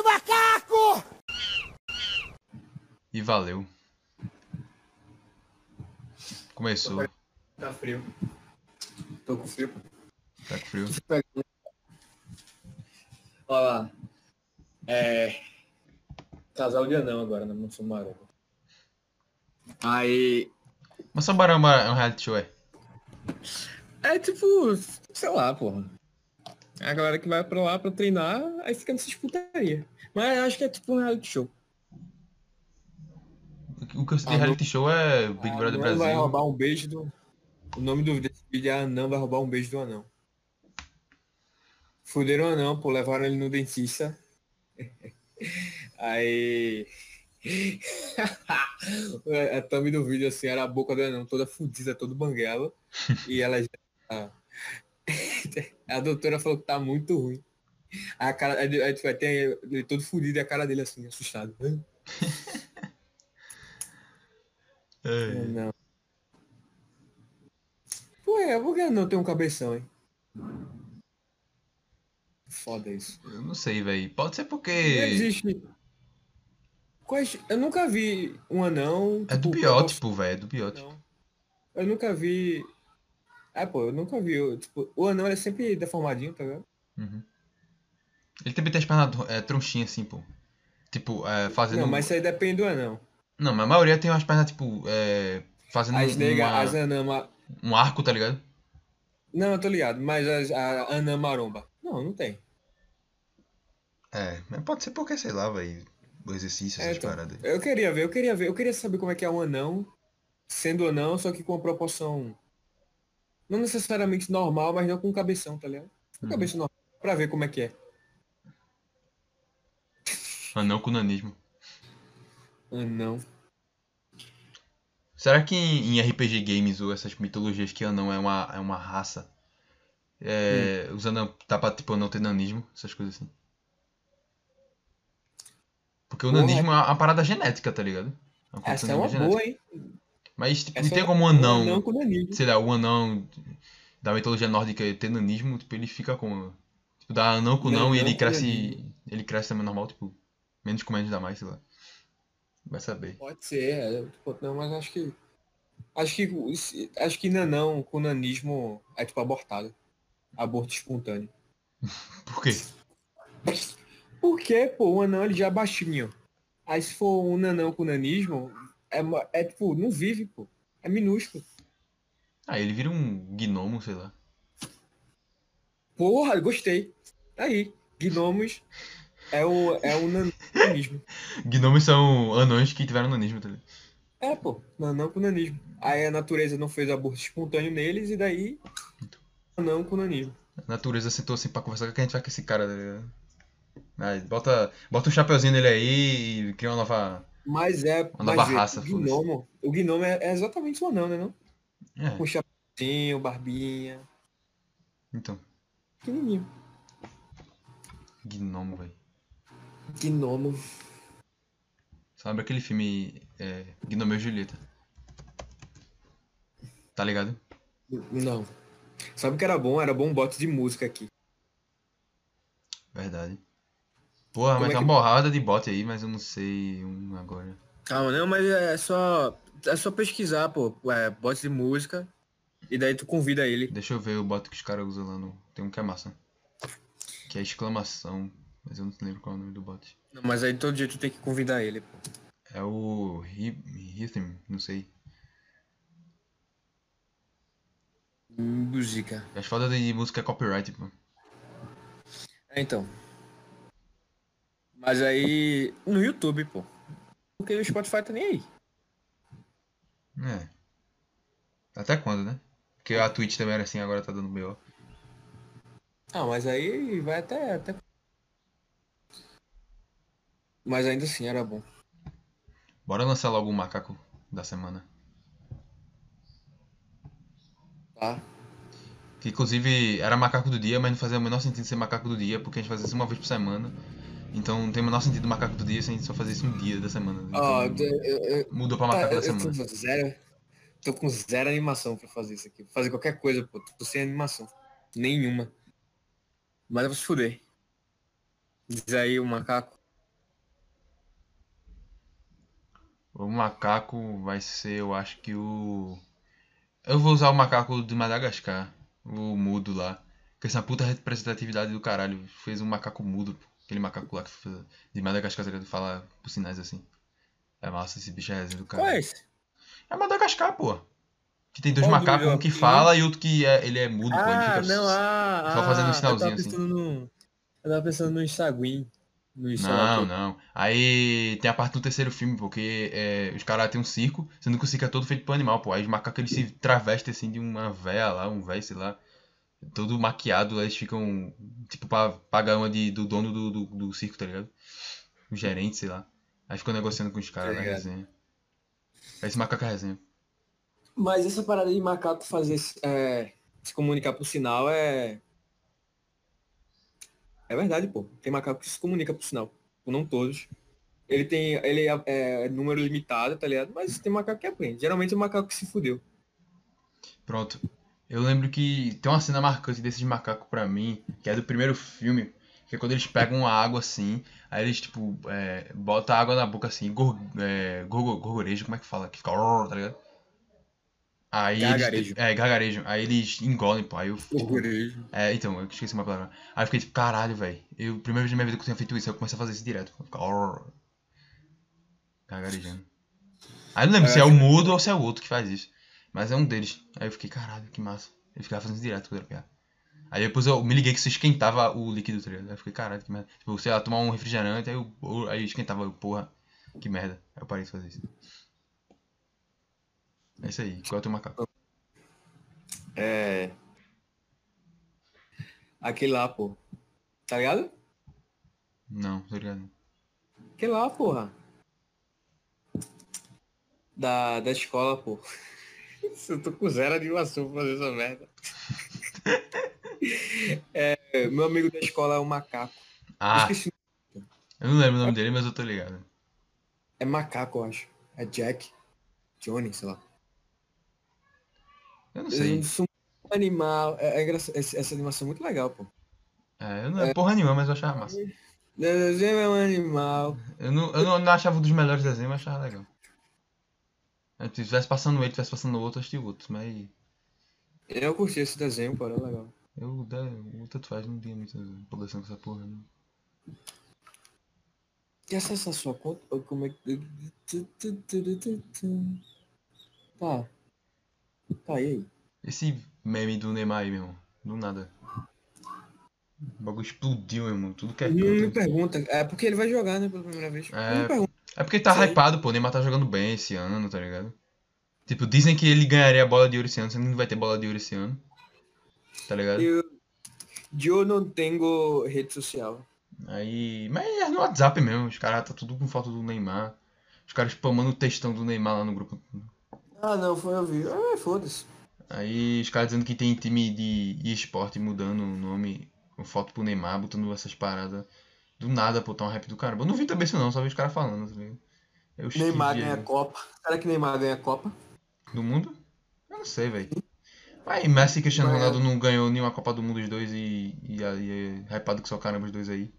do macaco! E valeu. Começou. Tá frio. Tô com frio. Tá com frio. Olha lá. É. Casal de anão agora na Mansão Maromba. Aí. Mas São Baramba é um reality show, é? É tipo, sei lá, porra. É a galera que vai pra lá pra treinar, aí fica nessa disputaria. Mas eu acho que é tipo um reality show. O que eu sei de Ah, reality show é Big Brother Anão vai Brasil. roubar um beijo do. O nome do desse vídeo é Anão vai roubar um beijo do anão. Fuderam o anão, pô, levaram ele no dentista. Aí. a thumb do vídeo assim era a boca do anão toda fudida, todo banguela. e ela já. A doutora falou que tá muito ruim. A cara, aí, tipo, tem ele todo fudido e a cara dele assim, assustado. É. Não. Pô, é, por que não tem um cabeção, hein? Foda isso. Eu não sei, velho. Pode ser Não porque existe. Quais... Eu nunca vi um anão. é do tipo, biótipo, velho. É do biótipo. Não. Eu nunca vi. É, pô, eu nunca vi. eu, Tipo, o anão ele é sempre deformadinho, tá ligado? Uhum. Ele também tem as pernas é, tronchinhas assim, pô. Tipo, é, fazendo. Não, mas isso aí depende do anão. Não, mas a maioria tem umas pernas, tipo, é, fazendo As negas, uma- as anama. um arco, tá ligado? Não, eu tô ligado, mas as, a anã maromba. Não, não tem. É, mas pode ser porque, sei lá, velho. O exercício, É, essas então. paradas. Eu queria ver, eu queria ver, eu queria saber como é que é um anão, sendo anão, só que com uma proporção não necessariamente normal, mas não com cabeção, tá ligado? Com Uhum. cabeça normal, pra ver como é que é. Anão com nanismo. Anão. Será que em, RPG games ou essas mitologias que anão é uma, é uma raça? É, Hum. Os anão tá pra tipo não ter nanismo, essas coisas assim. Porque o Porra. nanismo é uma parada genética, tá ligado? É uma Essa é uma genética. boa, hein? Mas tipo, não tem é como um um anão, anão com nanismo. sei lá, o anão da mitologia nórdica ter nanismo, tipo, ele fica com. Tipo, dá anão com não, Não, e ele cresce. nanismo. Ele cresce também normal, tipo, menos com menos dá mais, sei lá. Vai saber. Pode ser, é, tipo, não, mas acho que. Acho que. Acho que nanão com nanismo é tipo abortado. Aborto espontâneo. Por quê? Porque, pô, o anão ele já é baixinho. Aí se for um nanão com nanismo, é, é tipo, não vive, pô. É minúsculo. Ah, ele vira um gnomo, sei lá. Porra, gostei. Aí, gnomos é o, é o nan- nanismo. Gnomos são anões que tiveram nanismo, tá ligado? É, pô, nanão com nanismo. Aí a natureza não fez aborto espontâneo neles e daí anão com nanismo. A natureza sentou assim pra conversar, o que a gente vai com esse cara, tá ligado? Aí, bota, bota um chapeuzinho nele aí e cria uma nova. Mas é. Uma mas nova vê, raça, o gnomo, o gnomo é, é exatamente o anão, né? Não? É, Com chapéuzinho, barbinha. então. Pequenininho. Gnomo, velho. Gnomo. Sabe aquele filme é, Gnomeu e Julieta? Tá ligado? Não. Sabe o que era bom? Era bom bote de música aqui. Verdade. Porra, Como mas é tem que- uma borrada de bot aí, mas eu não sei um agora. Calma, não, mas é só. É só pesquisar, pô. É, bote de música. E daí tu convida ele. Deixa eu ver o bot que os caras usam lá no. Tem um que é massa. Que é exclamação. Mas eu não lembro qual é o nome do bot. Não, mas aí todo dia tu tem que convidar ele. pô. É o Rhythm, não sei. Música. As fodas de música é copyright, mano. É, então. Mas aí. No YouTube, pô. Porque o Spotify tá nem aí. É. Até quando, né? Porque a Twitch também era assim, agora tá dando B.O. Ah, mas aí vai até. até... Mas ainda assim era bom. Bora lançar logo o macaco da semana. Tá? Que inclusive era macaco do dia, mas não fazia o menor sentido ser macaco do dia, porque a gente fazia isso uma vez por semana. Então não tem o menor sentido macaco do dia se a gente só fazer isso um dia da semana. Né? Então, oh, muda pra macaco da semana. Tô, zero, tô com zero animação pra fazer isso aqui. Fazer qualquer coisa, pô. Tô sem animação. Nenhuma. Mas eu vou se fuder. Diz aí o macaco. O macaco vai ser, eu acho que o. Eu vou usar o macaco de Madagascar. O mudo lá. Porque essa puta representatividade do caralho. Fez um macaco mudo, pô aquele macaco lá que de Madagascar, tá ligado? Fala por sinais assim. É massa, esse bicho é resenha do Qual é esse? É Madagascar, pô. Que tem dois Qual macacos, um que fala e outro que é, ele é mudo, pô. Ele Ah, fica não, ah, só fazendo um ah, sinalzinho eu assim. pensando no, eu tava pensando no lá Não, não. Aí tem a parte do terceiro filme, porque é, os caras têm um circo, sendo que o circo é todo feito por animal, pô. Aí os macacos eles se travestem assim de uma véia lá, um véio, sei lá. Todo maquiado, eles ficam, tipo, pra pagar uma de, do dono do, do, do circo, tá ligado? O gerente, sei lá. Aí ficam negociando com os caras Tá na ligado. resenha. Aí esse macaco é resenha. Mas essa parada de macaco fazer é, se comunicar por sinal é. É verdade, pô. Tem macaco que se comunica por sinal. Não todos. Ele tem. Ele é, é número limitado, tá ligado? Mas tem macaco que aprende. Geralmente é o macaco que se fudeu. Pronto. Eu lembro que tem uma cena marcante desses macacos pra mim, que é do primeiro filme, que é quando eles pegam a água assim, aí eles, tipo, é, botam a água na boca assim, gor, é, gorgo- gorgorejo, como é que fala? Que fica, tá ligado? Aí Gargarejo. Eles, é, gargarejo. Aí eles engolem, pô. Aí eu, tipo, Orgulho. é, então, eu esqueci uma palavra. Aí eu fiquei tipo, caralho, velho. Eu, primeira vez na minha vida que eu tinha feito isso, eu comecei a fazer isso direto. Gargarejando. Aí eu não lembro É, se é o mudo ou se é o outro que faz isso. Mas é um deles. Aí eu fiquei, caralho, que massa. Eu ficava fazendo isso direto quando era piada. Aí depois eu me liguei que isso esquentava o líquido, tá ligado? Aí eu fiquei, caralho, que merda. Tipo, sei lá, tomar um refrigerante, aí, eu, eu- aí esquentava, eu, porra, que merda. Aí eu parei de fazer isso. É isso aí, qual é o teu macaco? É. Aquele lá, pô. Tá ligado? Não, tô ligado. Aquele lá, porra. Da, da escola, pô. Eu tô com zero animação pra fazer essa merda. É, meu amigo da escola é um macaco. Ah, Esqueci. eu não lembro o nome dele, mas eu tô ligado. É macaco, eu acho. É Jack. Johnny, sei lá. Eu não sei. Eu sou um animal. É, é engraçado. Essa, essa animação é muito legal, pô. É, eu não é porra nenhuma, mas eu achava massa. Desenho é um animal. Eu não, eu não, não achava um dos melhores desenhos, mas achava legal. Se tivesse passando ele, tivesse passando outro, eu assistia outros, mas Eu curti esse desenho, pô, era legal. eu, o tanto faz, não tinha muita empolgação com essa porra, não. Quer acessar sua conta? Ou como é que. Tá. Tá, e aí? Esse meme do Neymar aí, meu irmão, do nada. O bagulho explodiu, meu irmão, tudo que é Não me canto. pergunta. É porque ele vai jogar, né, pela primeira vez. É. Pergunta. É porque tá Sei. hypado, pô, o Neymar tá jogando bem esse ano, tá ligado? Tipo, dizem que ele ganharia a bola de ouro esse ano, sendo que não vai ter bola de ouro esse ano. Tá ligado? Eu, eu não tenho rede social. Aí. Mas é no WhatsApp mesmo, os caras tá tudo com foto do Neymar. Os caras spamando o textão do Neymar lá no grupo. Ah, não, foi eu vi. Ah, foda-se. Aí os caras dizendo que tem time de esporte mudando o nome, com foto pro Neymar, botando essas paradas. Do nada, pô, tá um rap do caramba. Eu não vi também isso não, só vi os caras falando, tá ligado? Eu Neymar ganha aí. Copa. Será que Neymar ganha Copa? Do mundo? Eu não sei, velho. Mas Messi e Cristiano Ronaldo não ganhou nenhuma Copa do Mundo os dois e, e aí é hypado que só caramba os dois aí.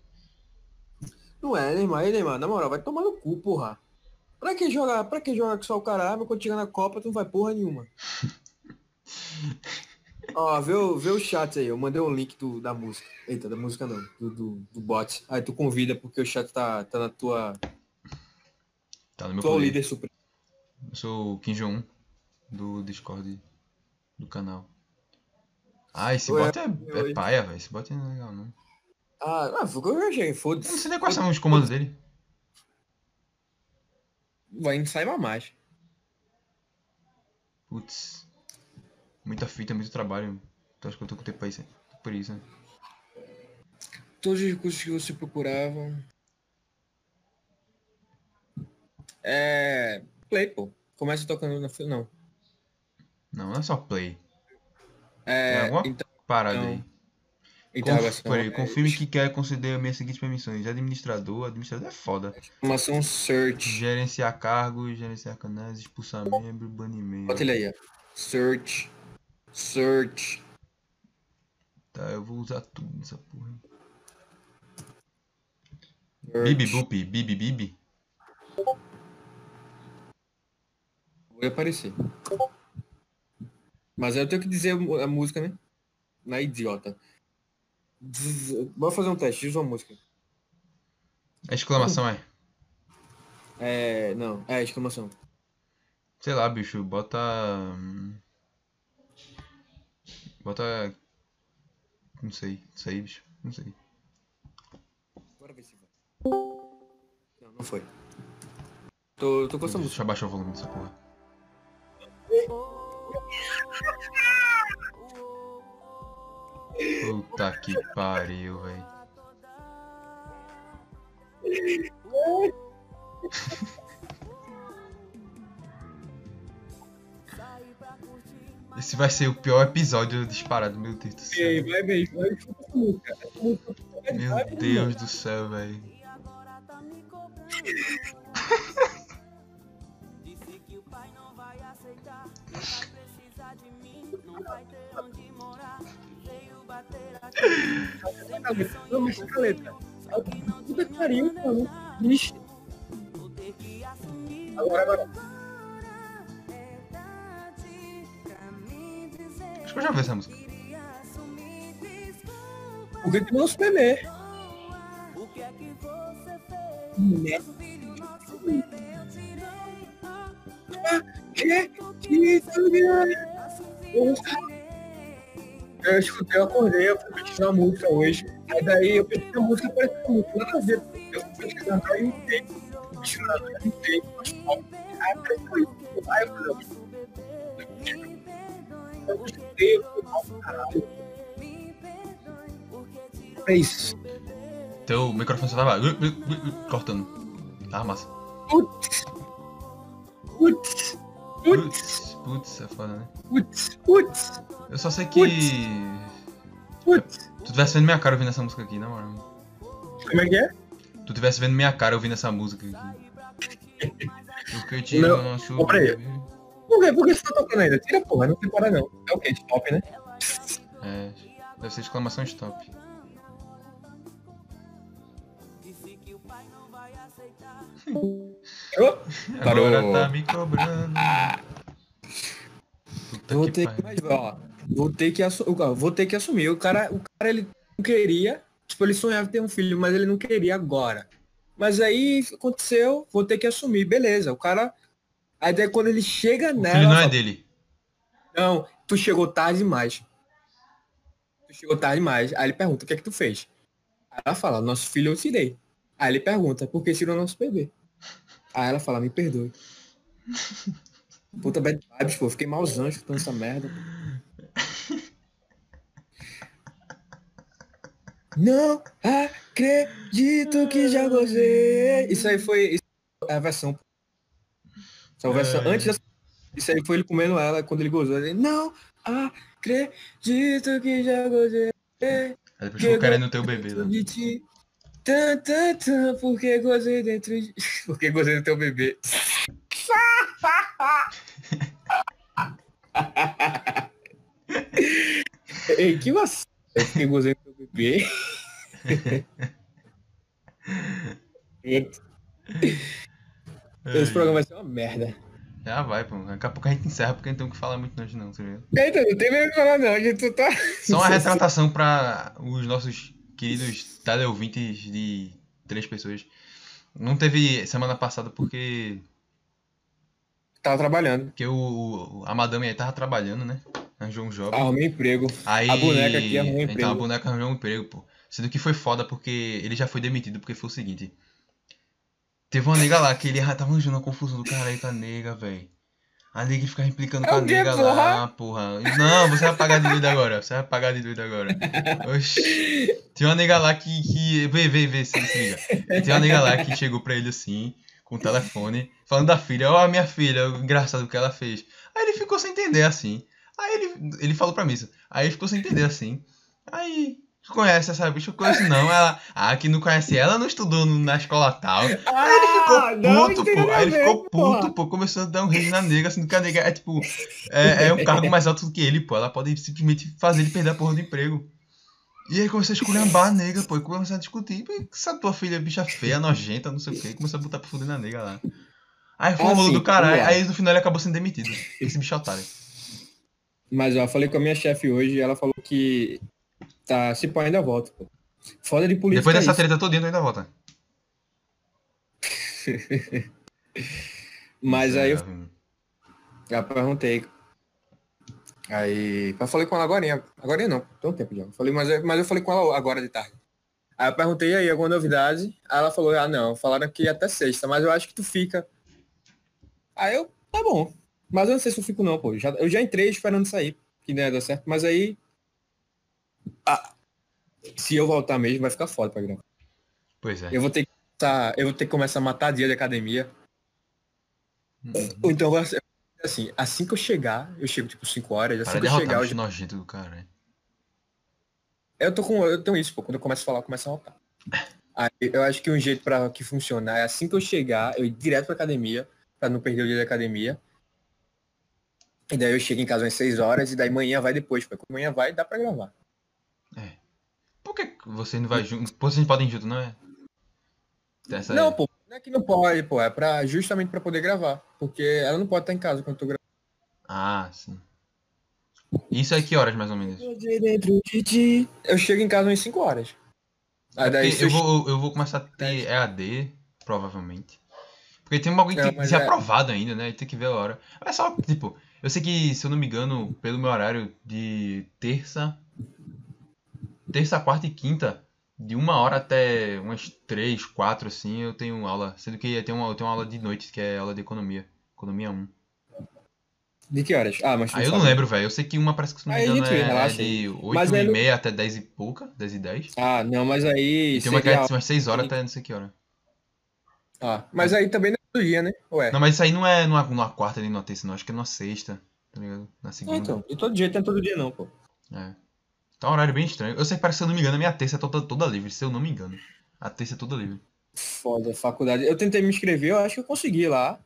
Não é, Neymar. E Neymar, na moral, vai tomar no cu, porra. Pra que jogar? Pra que jogar com só o caralho? Quando chegar na Copa, tu não vai porra nenhuma. Ó, vê, o- vê o chat aí. Eu mandei um link do, da música. Eita, da música não. Do, do, do bot. Aí tu convida porque o chat tá, tá na tua. Tá no meu Tu é o líder supremo. Eu sou o Kim Jong-un do Discord do canal. Ah, esse bot é, é paia, velho. Esse bot não é legal, não. Ah, ah, foi o que eu achei. Eu não Foda-se. sei nem quais são os comandos dele. Vai saiba mais. Putz. Muita fita, muito trabalho. Tu acha que eu tô com tempo isso? Por isso, né? Todos os recursos que você procurava. É. Play, pô. Começa tocando na fila. Não. Não, não é só play. Tem É. alguma Então, parada então, aí. então Conf... sim, peraí, é, confirme que quer conceder minhas seguintes permissões. Administrador, administrador é foda. Informação search. Gerenciar cargos, gerenciar canais, expulsar membro, banimento. Bota ele aí, ó. Search. Search. Tá, eu vou usar tudo nessa porra. search. Bibi Boop, Bibi Bibi. Vou aparecer. Mas eu tenho que dizer a música, né? Na idiota. Vou fazer um teste, diz uma música. A exclamação é? É. Não, é exclamação. Sei lá, bicho, bota. Bota. Não sei, sei, bicho. Não sei. Bora ver se vai. Não, não foi. Tô, tô com essa música. Deixa eu abaixar o volume dessa porra. Puta que pariu, velho. Esse vai ser o pior episódio disparado, meu Deus do céu. Ei, vai bem, vai Meu Deus do céu, velho. Não, mas caleta. Puta que pariu, mano. Agora, agora. Acho que eu já vi essa música. O que que não bebê? Né? Eu escutei, eu acordei, eu fui pesquisar a música hoje. Aí daí eu pesquisei a música, parece que muito nada a ver. Eu fui pesquisando, aí eu entrei, pesquisando, eu entrei, eu falei, aí eu falei, eu caralho. É isso. Teu microfone só tava cortando. Tava massa. Putz. Putz. Putz. Putz, é foda, né? Putz. Putz. Eu só sei que. Putz. Tu tivesse vendo minha cara ouvindo essa música aqui, na moral. Como é que é? Tu tivesse vendo minha cara ouvindo essa música aqui. Porque eu tive Não, chuva. compra aí. Por que, por que você tá tocando ainda? Tira porra, não tem para não. É o que? Stop, né? É, deve ser exclamação stop. Parou? Agora tá me cobrando. Puta vou que ter que, mas, ó, vou ter que assumir, vou ter que assumir. O cara, o cara ele não queria, tipo, ele sonhava ter um filho, mas ele não queria agora. Mas aí aconteceu, vou ter que assumir, beleza. O cara, aí daí quando ele chega nela, filho não é fala, dele. não, tu chegou tarde demais. Tu chegou tarde demais. Aí ele pergunta, o que é que tu fez? Aí ela fala, nosso filho eu tirei. Aí ele pergunta, por que tirou nosso bebê? Aí ela fala, me perdoe. Puta bad vibes, pô. Fiquei malzão escutando essa merda. Não acredito que já gozei. Isso aí foi isso é a versão. Essa é a versão É. antes dessa. Isso aí foi ele comendo ela quando ele gozou. Ele, não acredito que já gozei. Aí depois ficou querendo ter o bebê. Né? de ti. Tan, tan, tan, porque gozei dentro de. Porque gozei do teu bebê. Ei, que vacilo. Eu fiquei gozei do teu bebê. Esse programa vai ser uma merda. Já vai, pô. Daqui a pouco a gente encerra porque não tem o que falar muito hoje não, tá ligado? Eita, não tem mesmo o que falar não, a gente tu tá. Só uma retratação pra os nossos queridos teleouvintes de três pessoas. Não teve semana passada porque, Tava trabalhando. porque o, o- a madame aí tava trabalhando, né? Arranjou um job. Arrumei emprego. Aí, a boneca aqui arrumou um Então a emprego. boneca arranjou um emprego, pô. Sendo que foi foda porque ele já foi demitido porque foi o seguinte. Teve uma nega lá que ele já tava arranjando uma confusão do caralho com a nega, velho. A nega ficava implicando com É a nega porra? lá, porra. Não, você vai pagar de doido agora. Você vai pagar de doido agora. Oxi. Tinha uma nega lá que. que... Vê, vê, vê, se, se liga. Tinha uma nega lá que chegou pra ele assim, com o telefone, falando da filha. Ó, a minha filha, engraçado o que ela fez. Aí ele ficou sem entender assim. Aí ele, ele falou pra mim isso. Aí ele ficou sem entender assim. Aí. Tu conhece essa bicha? Eu conheço não. Ela. Ah, que não conhece ela, não estudou na escola tal. Aí ele Ah, ficou não puto, pô. Aí ele ficou puto, pô. Começou a dar um rage na nega, sendo que a nega é tipo. É, é um cargo mais alto do que ele, pô. Ela pode simplesmente fazer ele perder a porra do emprego. E aí começou a esculhambar a nega, pô. E começou a discutir. Essa tua filha é bicha feia, nojenta, não sei o quê. Começou a botar pra fuder na nega lá. Aí foi um Ah, rolo sim, do caralho. Aí no final ele acabou sendo demitido. Esse bicho é otário. Mas ó, eu falei com a minha chefe hoje e ela falou que tá, se pô, ainda volta, pô. Foda de política. Depois dessa é treta todinha, ainda volta. Mas aí eu, Miserável. já perguntei. Aí. Eu falei com ela agora. Agora não, tem um tempo já. Eu Falei, mas, eu- mas eu falei com ela agora de tarde. Aí eu perguntei aí alguma novidade. Aí ela falou, ah não, falaram que até sexta, mas eu acho que tu fica. Aí eu, tá bom. Mas eu não sei se eu fico não, pô. Já, eu já entrei esperando sair, que não ia dar certo, mas aí. Ah, se eu voltar mesmo, vai ficar foda pra gravar. Pois é. Eu vou ter que começar, eu vou ter que começar a matar dia de academia. Uhum. Então assim, assim que eu chegar, eu chego tipo 5 horas, assim Para que eu chegar, eu, já- nojento do cara. né? eu tô com. Eu tenho isso, pô. Quando eu começo a falar, eu começo a rotar. Aí eu acho que um jeito pra que funcionar é assim que eu chegar, eu ir direto pra academia, pra não perder o dia da academia. E daí eu chego em casa às 6 horas e daí manhã vai depois. Quando manhã vai, dá pra gravar. Por que vocês não vai junto? Pô, vocês podem ir junto, não é? Tem Essa... Não, pô, não é que não pode, pô. É pra, justamente pra poder gravar. Porque ela não pode estar em casa quando eu tô gravando. Ah, sim. Isso aí que horas mais ou menos? Eu chego em casa umas 5 horas. Aí daí eu, eu vou, eu vou começar a ter EAD, provavelmente. Porque tem um bagulho que Não, tem que mas ser é- aprovado ainda, né? Tem que ver a hora. É só, tipo, eu sei que, se eu não me engano, pelo meu horário de terça. Terça, quarta e quinta, de uma hora até umas três, quatro, assim, eu tenho aula. Sendo que eu tenho uma, eu tenho uma aula de noite, que é aula de economia. Economia 1. De que horas? Ah, mas Aí eu não lembro, velho. Eu sei que uma parece que, se não me engano, gente é, é de 8 Mas e é no- meia até 10 e pouca, 10 e 10. Ah, não, mas aí. E tem uma que é de umas 6 horas até não sei que hora. Ah, mas aí também não é todo dia, né? Ué. Não, mas isso aí não é numa, numa quarta nem numa terça, não. Acho que é numa sexta, tá ligado? Na Ah, segunda. então, de todo jeito não é todo dia não, pô. É. Tá um horário bem estranho. Eu sei que parece que, se eu não me engano, a minha terça é toda, toda livre, se eu não me engano. A terça é toda livre. Foda, faculdade. Eu tentei me inscrever, eu acho que eu consegui lá.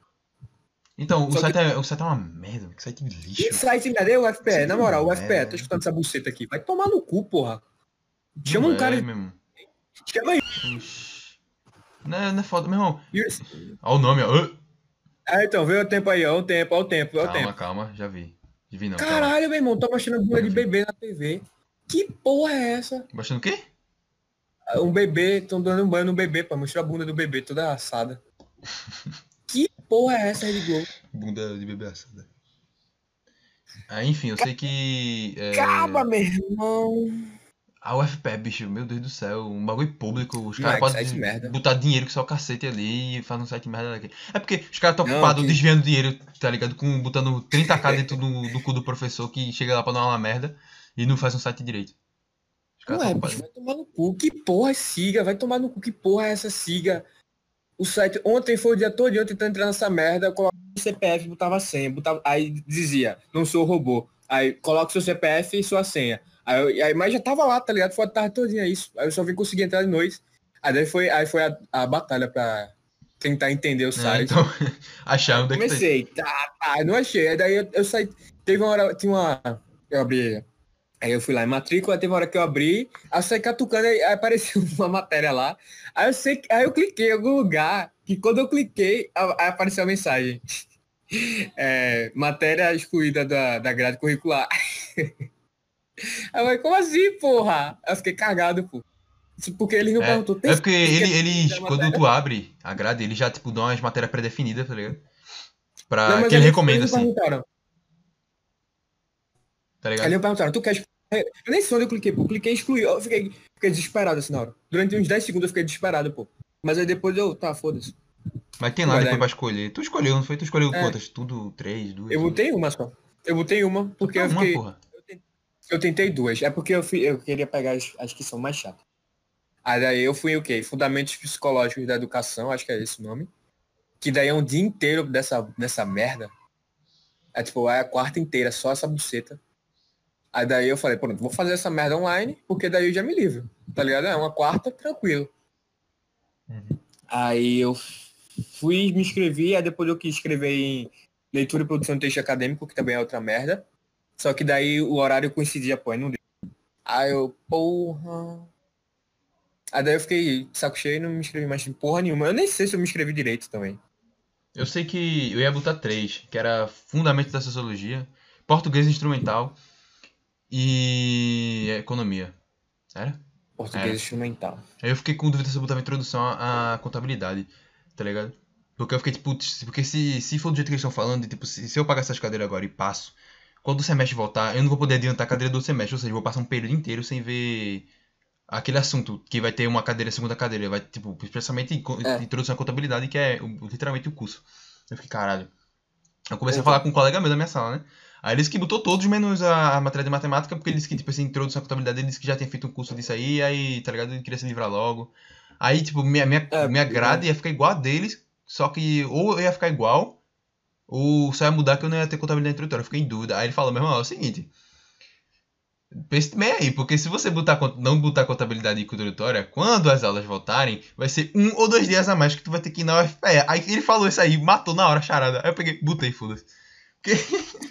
Então, o Só site, é, o site é uma merda, que site de Que lixo. site ainda deu o FPE? Na moral, o É. FPE, tô escutando essa buceta aqui. Vai tomar no cu, porra. Chama Não um cara. É, mesmo. Chama aí. Oxi. Não é, não é foda, meu irmão. Olha o nome, ó. Ah, então, vê o tempo aí, ó. O tempo, ó o tempo, ó o Calma, tempo. calma, já vi. Já vi não. calma. Caralho, meu irmão, tá mostrando bunda de bebê na TV. Que porra é essa? Baixando o quê? Um bebê, estão dando um banho no bebê, pra mostrar a bunda do bebê toda assada. Que porra é essa, Rede Globo? Bunda de bebê assada. Ah, enfim, eu sei que. É... Acaba, meu irmão. A UFPE, bicho, meu Deus do céu, um bagulho público, os caras é podem botar dinheiro que só o cacete ali e faz um site merda daqui. É porque os caras estão ocupados que- desviando dinheiro, tá ligado? Com, botando 30k dentro do, do cu do professor que chega lá pra dar uma merda e não faz um site direito. Ué, tão bicho, vai tomar no cu. Que porra é siga? Vai tomar no cu. Que porra é essa siga? O site, ontem foi o dia todo eu tentando entrar nessa merda, eu colocava o CPF, botava a senha, botava, aí dizia, não sou robô. Aí coloca o seu CPF e sua senha. Aí, aí, mas já tava lá, tá ligado? Foi a tarde todinha isso. Aí eu só vim conseguir entrar de noite. Aí daí foi, aí foi a, a batalha pra tentar entender o É, site. então, achar onde é que tá. Comecei, tá, tá, não achei. Aí daí eu, eu saí, teve uma hora, tinha uma, eu abri, aí eu fui lá em matrícula, teve uma hora que eu abri, aí eu saí catucando, aí, aí apareceu uma matéria lá, aí eu sei, que- aí eu cliquei em algum lugar, que quando eu cliquei, aí apareceu a mensagem, é, matéria excluída da, da grade curricular. Aí eu falei, como assim, porra? Aí eu fiquei cagado, pô. Porque eles não É, perguntou. tem é porque ele, eles, quando tu abre a grade, ele já, tipo, dá umas matérias pré-definidas, tá ligado? Pra, Não, que ele recomenda, assim, tá Aí ligado? eles perguntaram, tu quer? Eu nem sei onde eu cliquei, pô. Eu cliquei em excluir. Eu fiquei, fiquei desesperado assim na hora. Durante uns 10 segundos eu fiquei desesperado, pô. Mas aí depois eu, tá, foda-se. Mas tem lá depois pra escolher. Tu escolheu, não foi? Tu escolheu É. quantas? Tudo? Três, duas? Eu botei uma só. Eu botei uma, porque eu uma, fiquei. porra. Eu tentei duas. É porque eu, fui, eu queria pegar as, as que são mais chatas. Aí daí eu fui o quê? Fundamentos Psicológicos da Educação, acho que é esse o nome. Que daí é um dia inteiro dessa, dessa merda. É tipo, é a quarta inteira, só essa buceta. Aí daí eu falei, pronto, vou fazer essa merda online, porque daí eu já me livro. Tá ligado? É uma quarta, tranquilo. Uhum. Aí eu fui, me inscrevi, aí depois eu quis escrever em leitura e produção de texto acadêmico, que também é outra merda. Só que daí o horário coincidia, pô, aí não deu. Aí eu, porra. Aí daí eu fiquei saco cheio e não me inscrevi mais em porra nenhuma. Eu nem sei se eu me inscrevi direito também. Eu sei que eu ia botar três, que era Fundamentos da Sociologia, Português Instrumental e Economia. Era? Português É. instrumental. Aí eu fiquei com dúvida se eu botava introdução à, à contabilidade, tá ligado? Porque eu fiquei tipo, putz, porque se, se for do jeito que eles estão falando, tipo, se, se eu pagar essas cadeiras agora e passo, quando o semestre voltar, eu não vou poder adiantar a cadeira do semestre, ou seja, eu vou passar um período inteiro sem ver aquele assunto, que vai ter uma cadeira, segunda cadeira, vai, tipo, especialmente É. introdução à contabilidade, que é literalmente o curso. Eu fiquei, caralho. Eu comecei a falar com um colega meu da minha sala, né? Aí ele disse que botou todos, menos a, a matéria de matemática, porque ele disse que, tipo assim, introdução à contabilidade, ele disse que já tinha feito um curso disso aí, aí, tá ligado? Ele queria se livrar logo. Aí, tipo, minha, minha, É, minha grade ia ficar igual a deles, só que ou eu ia ficar igual, ou só ia mudar que eu não ia ter contabilidade introdutória. Eu fiquei em dúvida. Aí ele falou, meu irmão, é o seguinte. Pense bem aí, porque se você botar, não botar contabilidade introdutória, quando as aulas voltarem, vai ser um ou dois dias a mais que tu vai ter que ir na UFPE. Aí ele falou isso aí, matou na hora a charada. Aí eu peguei, botei, foda-se.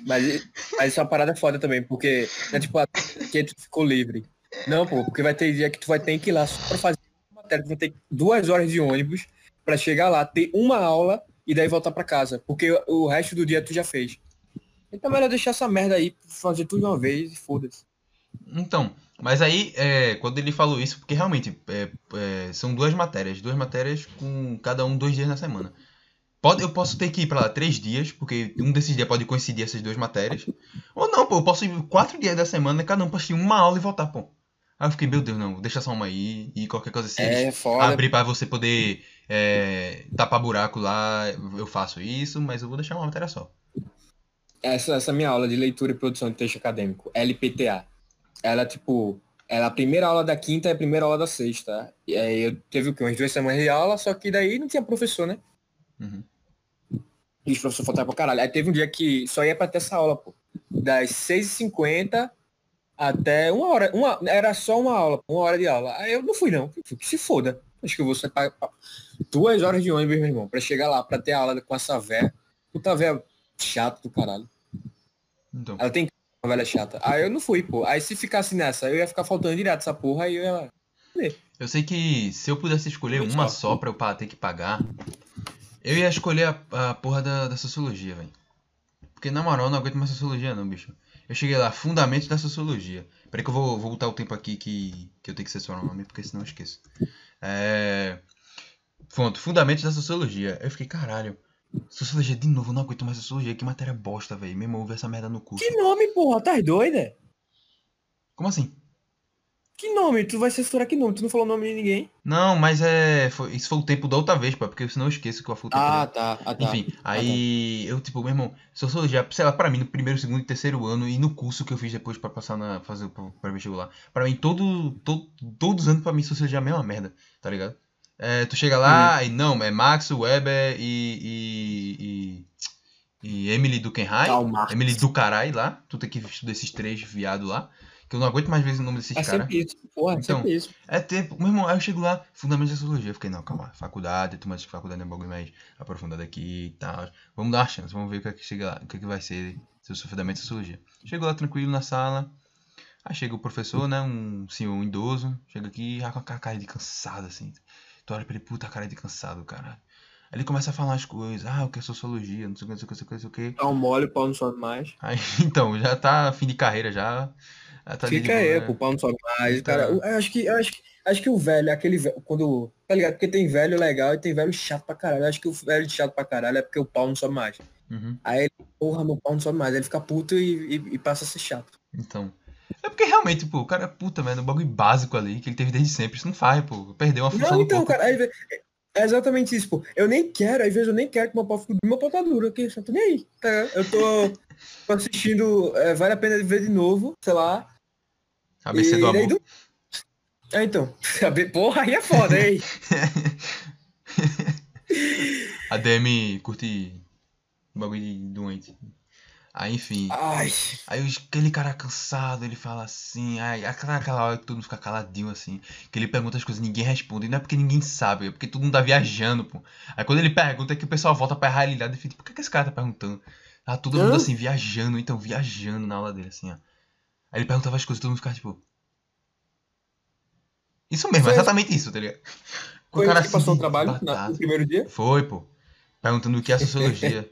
Mas, mas isso é uma parada foda também, porque é tipo, ah, que tu ficou livre. Não, pô, porque vai ter dia que tu vai ter que ir lá só pra fazer uma matéria, tu vai ter duas horas de ônibus pra chegar lá, ter uma aula e daí voltar pra casa. Porque o resto do dia tu já fez. Então é melhor deixar essa merda aí, fazer tudo de uma vez e foda-se. Então, mas aí, é, quando ele falou isso, porque realmente é, é, são duas matérias, duas matérias com cada um dois dias na semana. Pode, eu posso ter que ir pra lá três dias, porque um desses dias pode coincidir essas duas matérias. Ou não, pô, eu posso ir quatro dias da semana, cada um pra assistir uma aula e voltar, pô. Aí eu fiquei, meu Deus, não, deixa só uma aí e qualquer coisa assim. É foda. abrir pra você poder é, tapar buraco lá, eu faço isso, mas eu vou deixar uma matéria só. Essa, essa minha aula de leitura e produção de texto acadêmico, LPTA. Ela, tipo, ela a primeira aula da quinta e a primeira aula da sexta. E aí eu teve o quê? Umas duas semanas de aula, só que daí não tinha professor, né? Uhum. E os professores faltavam pra caralho. Aí teve um dia que só ia pra ter essa aula, pô. Das 6h50 até uma hora. Uma, era só uma aula, uma hora de aula. Aí eu não fui, não. Que se foda. Acho que eu vou sair pra, pra- duas horas de ônibus, meu irmão, pra chegar lá, pra ter aula com essa véia. Puta véia chata do caralho. Então, Ela tem uma velha chata. Aí eu não fui, pô. Aí se ficasse nessa, eu ia ficar faltando direto essa porra aí eu ia. Eu sei que se eu pudesse escolher Muito uma só pra eu ter que pagar, eu ia escolher a, a porra da, da sociologia, velho. Porque na moral eu não aguento mais sociologia não, bicho. Eu cheguei lá, fundamentos da sociologia. Peraí que eu vou, vou botar o tempo aqui que, que eu tenho que censurar o nome, porque senão eu esqueço. É... Fonte, fundamentos da sociologia. Eu fiquei, caralho. Sociologia de novo, eu não aguento mais sociologia. Que matéria bosta, velho. Mesmo ver essa merda no curso. Que nome, porra? Tá doida? Como assim? Que nome? Tu vai censurar que nome? Tu não falou o nome de ninguém? Não, mas é. foi- isso foi o tempo da outra vez, pá, porque senão eu esqueço que eu fui o tempo Ah, tá. Ah, tá. Enfim, aí eu, tipo, meu irmão, sociologia, sei lá, pra mim, no primeiro, segundo e terceiro ano, e no curso que eu fiz depois pra passar na. fazer pra, vestibular, pra mim, todo, todo, todos os anos pra mim, sociologia é a mesma merda, tá ligado? É, tu chega lá e não, é Max, Weber e. e. e. e Emily Dukenheim. Emily do caralho lá, tu tem que estudar esses três viados lá, que eu não aguento mais ver o nome desses É caras. sempre isso. Porra, é Então, sempre isso. É tempo. Meu irmão, aí eu chego lá, fundamentos da sociologia. Eu fiquei, não, calma, faculdade, tu mais que faculdade é um bagulho mais aprofundado aqui e tal. Vamos dar uma chance, vamos ver o que é que chega lá, o que é que vai ser seu fundamento da sociologia. Chego lá tranquilo na sala. Aí chega o professor, né? Um senhor idoso, chega aqui já com a cara de cansado, assim. Tu olha pra ele, puta cara de cansado, caralho. Aí ele começa a falar as coisas, ah, o que é sociologia, não sei o que, não sei o que, não sei o que, não sei o que. Dá um mole, o pau não sobe mais. Aí, então, já tá fim de carreira já. Já tá Fica aí, boa, pô, o pau não sobe mais. Tá. Cara, eu acho que, eu acho acho que o velho, aquele velho, quando. Tá ligado? Porque tem velho legal e tem velho chato pra caralho. Eu acho que o velho chato pra caralho é porque o pau não sobe mais. Uhum. Aí ele, porra, meu pau não sobe mais. Aí ele fica puto e, e- e passa a ser chato. Então. É porque realmente, pô, o cara é puta, velho, um bagulho básico ali que ele teve desde sempre. Isso não faz, pô. Perdeu uma função Não, então, cara, aí, é exatamente isso, pô. Eu nem quero, às vezes eu nem quero que meu pau fique meu pau tá duro aqui, só tô nem aí. Tá? Eu tô, tô assistindo, é, vale a pena ver de novo, sei lá. ABC do e daí amor. do- É, então. Porra, aí é foda, hein? A DM curte bagulho de doente. Aí, enfim. Ai, Aí aquele cara cansado, ele fala assim, aí aquela, hora que todo mundo fica caladinho assim, que ele pergunta as coisas e ninguém responde, e não é porque ninguém sabe, é porque todo mundo tá viajando, pô. Aí quando ele pergunta é que o pessoal volta pra realidade e fica, por que, que esse cara tá perguntando? Tá todo mundo assim, viajando, então, viajando na aula dele, assim, ó. Aí ele perguntava as coisas e todo mundo ficava tipo. Isso mesmo, Foi- exatamente isso, tá ligado? O foi cara que passou assim, no trabalho, na- no primeiro dia? Foi, pô. perguntando o que é sociologia.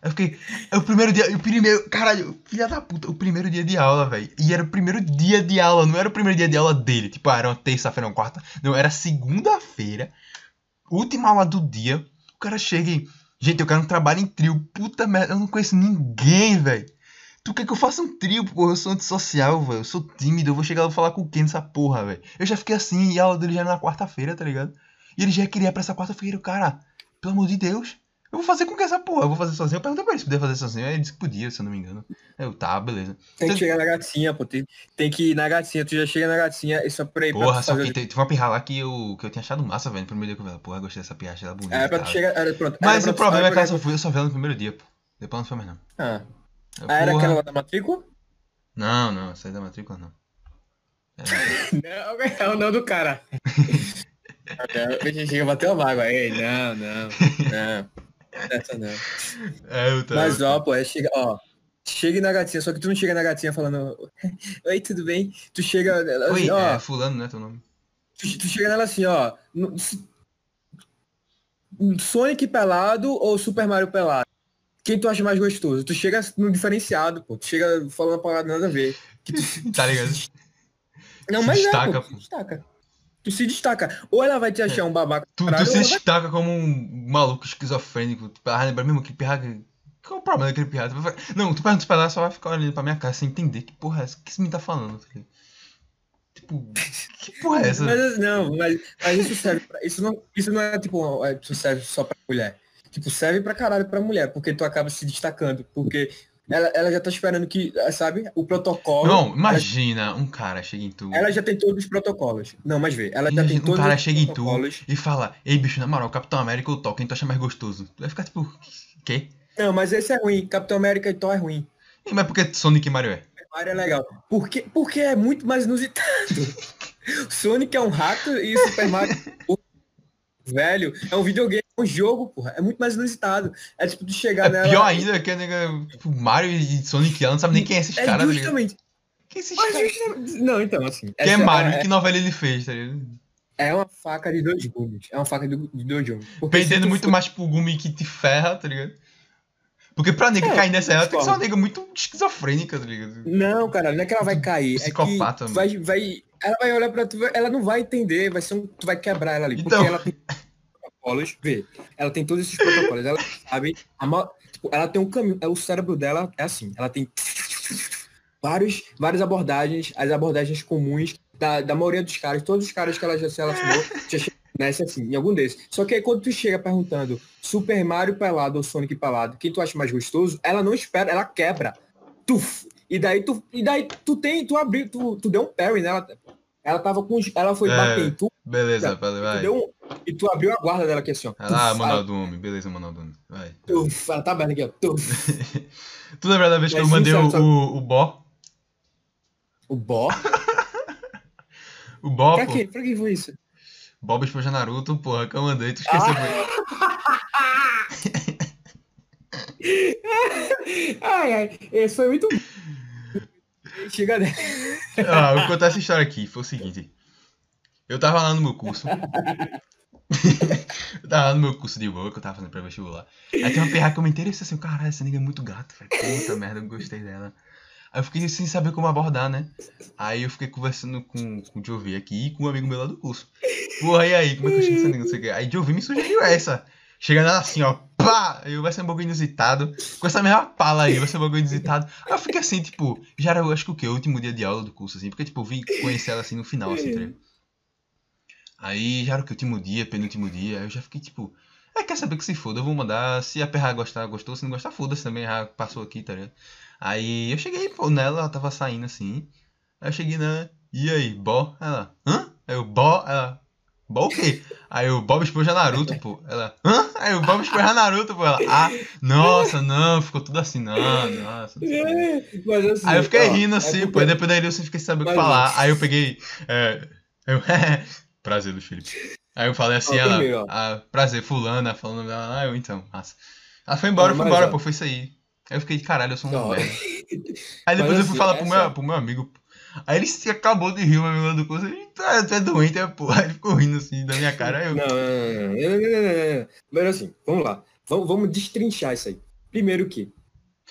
Aí eu fiquei. É o primeiro dia. O primeiro. Caralho, filha da puta, o primeiro dia de aula, velho. E era o primeiro dia de aula, não era o primeiro dia de aula dele. Tipo, ah, era uma terça-feira, uma quarta. Não, era segunda-feira. Última aula do dia. O cara chega e. Gente, eu quero um trabalho em trio. Puta merda, eu não conheço ninguém, velho. Tu quer que eu faça um trio, porra? Eu sou antissocial, velho. Eu sou tímido. Eu vou chegar lá e falar com quem nessa porra, velho? Eu já fiquei assim e a aula dele já era na quarta-feira, tá ligado? E ele já queria pra essa quarta-feira. Cara, pelo amor de Deus. Eu vou fazer com que essa porra? Eu vou fazer sozinho? Eu perguntei pra ele se podia fazer sozinho. Ele disse que podia, se eu não me engano. Eu, tá, beleza. Tem que chegar na gatinha, pô. Tem, tem que ir na gatinha. Tu já chega na gatinha e só pra ir Porra, pra só que teve uma pirra lá que eu, que eu tinha achado massa, velho, no primeiro dia que eu vi ela. Porra, gostei dessa pirra, achei ela bonita. Era pra tu chegar. Era, pronto. Mas era o problema é que ela só foi, eu só vi ela no primeiro dia, pô. Depois não foi mais não. Ah, Ah, era porra, aquela lá da matrícula? Não, não, essa aí da matrícula não. É, Não, é o nome do cara. Chega bateu a mágoa. Ei, não, não, não. Essa não. é eu tô. Mas ó, pô, é chega, ó. Chega na gatinha, só que tu não chega na gatinha falando Oi, tudo bem? Tu chega, Oi, assim, ó, é fulano, né, teu nome? tu, tu chega nela assim, ó. no- Sonic pelado ou Super Mario pelado? Quem tu acha mais gostoso? Tu chega no diferenciado, pô. Tu chega falando uma parada nada a ver. Que tu Tá ligado? Não, Se mas destaca, é, pô, tu se destaca. Tu se destaca. Ou ela vai te achar um babaca. Tu, tu caralho, se ou ela vai- destaca como um maluco esquizofrênico. Tu ah, lembra mesmo que pirra. Qual é o problema daquele pirra? Tu vai- Não, tu pergunta pra ela, só vai ficar olhando pra minha cara sem entender que porra é essa. O que esse menino tá falando? tá? Tipo, que porra é essa? Mas não, mas, mas isso serve pra, isso não, isso não é tipo, é, isso serve só pra mulher. Tipo, serve pra caralho pra mulher, porque tu acaba se destacando, porque ela, ela já tá esperando que, sabe, o protocolo. Não, imagina um cara chega em tu. Ela, ela já tem todos os protocolos. Não, mas vê, ela já tem Um todos cara os chega em tu e fala, ei bicho, na moral, Capitão América ou Thor, quem tu acha mais gostoso? Tu vai ficar tipo, quê? Não, mas esse é ruim. Capitão América e Thor é ruim. Ih, Mas por que Sonic e Mario é? Mario é legal. Porque, porque é muito mais inusitado. Sonic é um rato e Super Mario. Velho, é um videogame, é um jogo, porra. É muito mais inusitado. É tipo tu chegar É nela. pior ainda que nega, tipo, Mario e Sonic, ela não sabe nem quem é esses É caras, tá justamente. Quem é esses Mas caras? justamente- Não, então, assim. Quem é essa Mario? É, Que novela ele fez, tá ligado? é uma faca de dois gumes. É uma faca de, dois gumes. Tu muito for- mais pro Gumi que te ferra, tá ligado? Porque pra nega É, cair nessa ela tem que ser uma nega muito esquizofrênica, tá ligado? Não, cara, não é que ela vai cair. Psicopata, é que vai, vai, ela vai olhar pra tu, ela não vai entender, vai ser um, tu vai quebrar ela ali. Então. Porque ela tem protocolos, vê, ela tem todos esses protocolos, ela sabe, a tipo, ela tem um caminho, é, o cérebro dela é assim, ela tem vários, várias abordagens, as abordagens comuns da, da maioria dos caras, todos os caras que ela já se relacionou, já nessa assim, em algum desses. Só que aí quando tu chega perguntando Super Mario pelado ou Sonic pelado, quem tu acha mais gostoso, ela não espera, ela quebra. Tuf! E daí tu, e daí tu tem, tu abriu, tu, tu deu um parry nela. Ela tava com, ela foi É. bater em tu, Beleza, vai, tu vai. deu um, e tu abriu a guarda dela aqui assim, ó. Manual ela, do Homem. Beleza, Manual do Homem. Vai. tuf, ela tá aberta aqui, ó. Tuf. Tu lembra da vez que Mas eu mandei sim, o, o, o Bó? O Bó? O Bó, Pra pô. quê? Pra que foi isso? Bob Esponja Naruto, porra, que eu mandei. Tu esqueceu, foi? Ai, ai, esse foi muito. Chega dela. Ah, vou contar essa história aqui. Foi o seguinte. Eu tava lá no meu curso. eu tava lá no meu curso de boa, que eu tava fazendo pré-vestibular. Aí tem uma perra que eu me interessei assim, caralho, essa nega é muito gata. Puta merda, eu gostei dela. Aí eu fiquei sem saber como abordar, né? Aí eu fiquei conversando com, com o Jovi aqui e com um amigo meu lá do curso. Porra, e aí, como é que eu chamo essa nega? Não sei o quê. Aí Jovi me sugeriu essa. Chegando assim, ó, pá! Aí vai ser um bagulho inusitado. Com essa mesma pala aí, vai ser um bagulho inusitado. Aí eu fiquei assim, tipo, já era, eu acho que o quê? O último dia de aula do curso, assim. Porque, tipo, eu vim conhecer ela assim no final, assim, tá? Aí já era o que? Último dia, penúltimo dia. Aí eu já fiquei, tipo, é, quer saber que se foda, eu vou mandar. Se a perra gostar, gostou. Se não gostar, foda-se também, já passou aqui, tá ligado? Aí eu cheguei, pô, nela, ela tava saindo assim. Aí eu cheguei nela, e aí, bó? Ela, hã? Aí eu, bó? Ela, bó o quê? Aí o Bob Esponja Naruto, pô. Ela, hã? Aí o Bob Esponja Naruto, pô. Ela, ah, nossa, não, ficou tudo assim, não, nossa. Não. Mas assim, Aí eu fiquei ó, rindo é assim, porque- pô. Aí depois daí eu fiquei sem saber o que Mas, falar. Aí eu peguei. É, eu, prazer, Luiz Felipe. Aí eu falei assim, Ó, ela, ah, prazer, fulana, falando dela, ah, eu então, massa. Ela foi embora, foi mas, embora, ó. pô, foi isso aí. Aí eu fiquei caralho, eu sou um merda. Aí depois eu fui assim, falar pro meu, pro meu amigo, pô. Aí ele se acabou de rir, meu amigo do curso. Ele tá, tá doente, é porra. Aí ele ficou rindo assim da minha cara. Eu... Não, não, não, não, não, Mas assim, vamos lá. Vamos, vamos destrinchar isso aí. Primeiro que.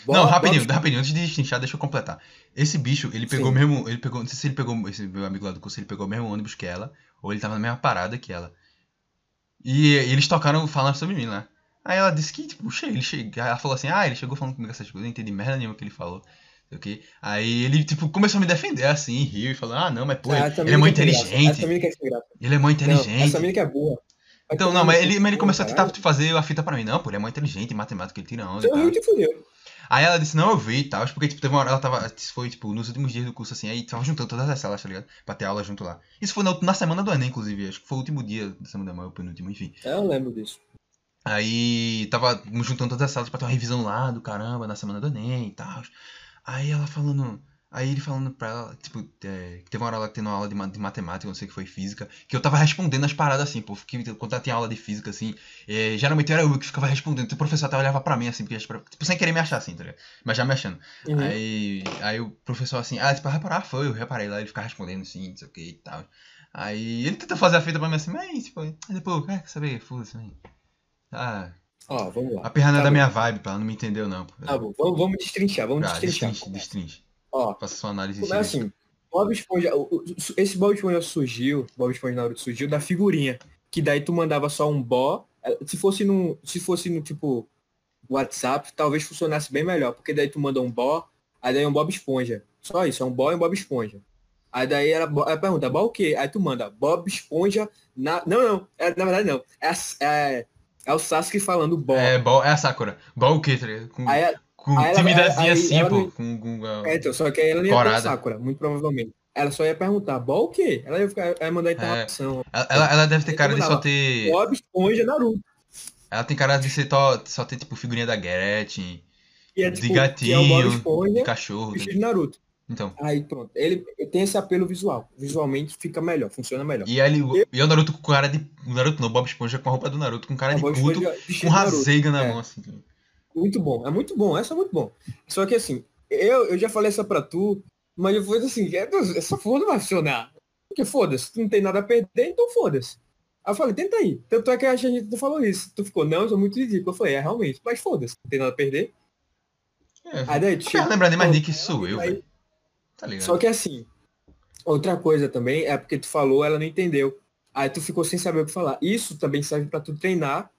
Bola, não, rapidinho, rapidinho, antes de destrinchar, deixa eu completar. Esse bicho, ele pegou Sim. mesmo. Ele pegou. Não sei se ele pegou. Esse meu amigo lá do curso, ele pegou o mesmo ônibus que ela. Ou ele tava na mesma parada que ela. E, e eles tocaram falando sobre mim, né? Aí ela disse que, tipo, cheguei, ele chegou, Ela falou assim, ah, ele chegou falando comigo essas coisas, eu não entendi merda nenhuma que ele falou sei o quê. Aí ele, tipo, começou a me defender assim, riu e falou, ah, não, mas pô, Ah, ele, é muito graça. inteligente. É. Ele é muito Não, inteligente. que é burra. Vai Então, não, mas ele, mas ele começou a tentar caralho. fazer a fita pra mim. Não, pô, ele é muito inteligente em matemática, ele tira onda e fudeu. Aí ela disse, não, eu vi e tal, porque, tipo, teve uma hora, ela tava, isso foi, tipo, nos últimos dias do curso, assim, aí tava juntando todas as salas, tá ligado? Pra ter aula junto lá. Isso foi na, na semana do Enem, inclusive, acho que foi o último dia da semana do Enem, o penúltimo, enfim. É, Eu lembro disso. Aí tava juntando todas as salas pra ter uma revisão lá do caramba, na semana do Enem e tal. Aí ela falando. Aí ele falando pra ela, tipo, é, que teve uma hora lá que tendo uma aula de, de matemática, não sei o que foi física, que eu tava respondendo as paradas assim, pô. Que, quando ela tinha aula de física, assim, é, geralmente era eu que ficava respondendo. O professor até olhava pra mim, assim, porque, tipo, sem querer me achar, assim, tá ligado? Mas já me achando. Uhum. Aí, aí o professor assim, ah, tipo, reparar, foi, eu reparei lá, ele ficava respondendo assim, não sei o que e tal. Aí ele tentou fazer a fita pra mim assim, mas, tipo, aí depois, é, quer saber, foda-se, aí. Ah, Ó, vamos lá. a perna não é Tá da bom. minha vibe, pá, ela não me entendeu não. Tá bom, vamos, vamos destrinchar, vamos Ah, destrinchar. destrinche, destrinche. Ó, Faça sua análise Começa cívica. assim, Bob Esponja, esse Bob Esponja surgiu, Bob Esponja Naruto surgiu da figurinha, que daí tu mandava só um bó, eh, se fosse no, se fosse no tipo WhatsApp, talvez funcionasse bem melhor, porque daí tu manda um bó, aí daí é um Bob Esponja. Só isso, é um bó e um Bob Esponja. Aí daí ela, ela pergunta, bó o quê? Aí tu manda Bob Esponja na. Não, não, é, na verdade não. É, é, é o Sasuke falando bó. É, bol, é a Sakura. Bol o quê, tá ligado? Com, Aí, com aí timidazinha assim, pô. não- Com, com, ah, É, então, só que aí ela não ia. Sakura, muito provavelmente. Ela só ia perguntar, bom o quê? Ela ia, ficar, ela ia É. mandar interrogação. ela, ela- ela deve ter cara de só ter. Bob Esponja Naruto. Ela tem cara de ser tó- só ter, tipo, figurinha da Gretchen, é, de tipo, é o Bob gatinho, de Esponja cachorro. tá vestido de Naruto. Então. Aí pronto. Ele, ele tem esse apelo visual. Visualmente fica melhor, funciona melhor. E, aí, ele- e o Naruto com cara de. O Naruto não, Bob Esponja com a roupa do Naruto, com cara É, de Bob puto, com raseiga na É. mão, assim. Muito bom, é muito bom, essa é muito bom. Só que assim, eu, eu já falei essa pra tu, mas eu falei assim, é, essa porra não vai funcionar. Porque foda-se, tu não tem nada a perder, então foda-se. Aí eu falei, tenta aí. Tanto é que a gente tu falou isso. Tu ficou, não, eu sou muito ridículo. Eu falei, é realmente, mas foda-se, não tem nada a perder. É, Aí daí, lembrar nem mais de que sou eu, velho. Tá ligado? Só que assim, outra coisa também é porque tu falou, ela não entendeu. Aí tu ficou sem saber o que falar. Isso também serve pra tu treinar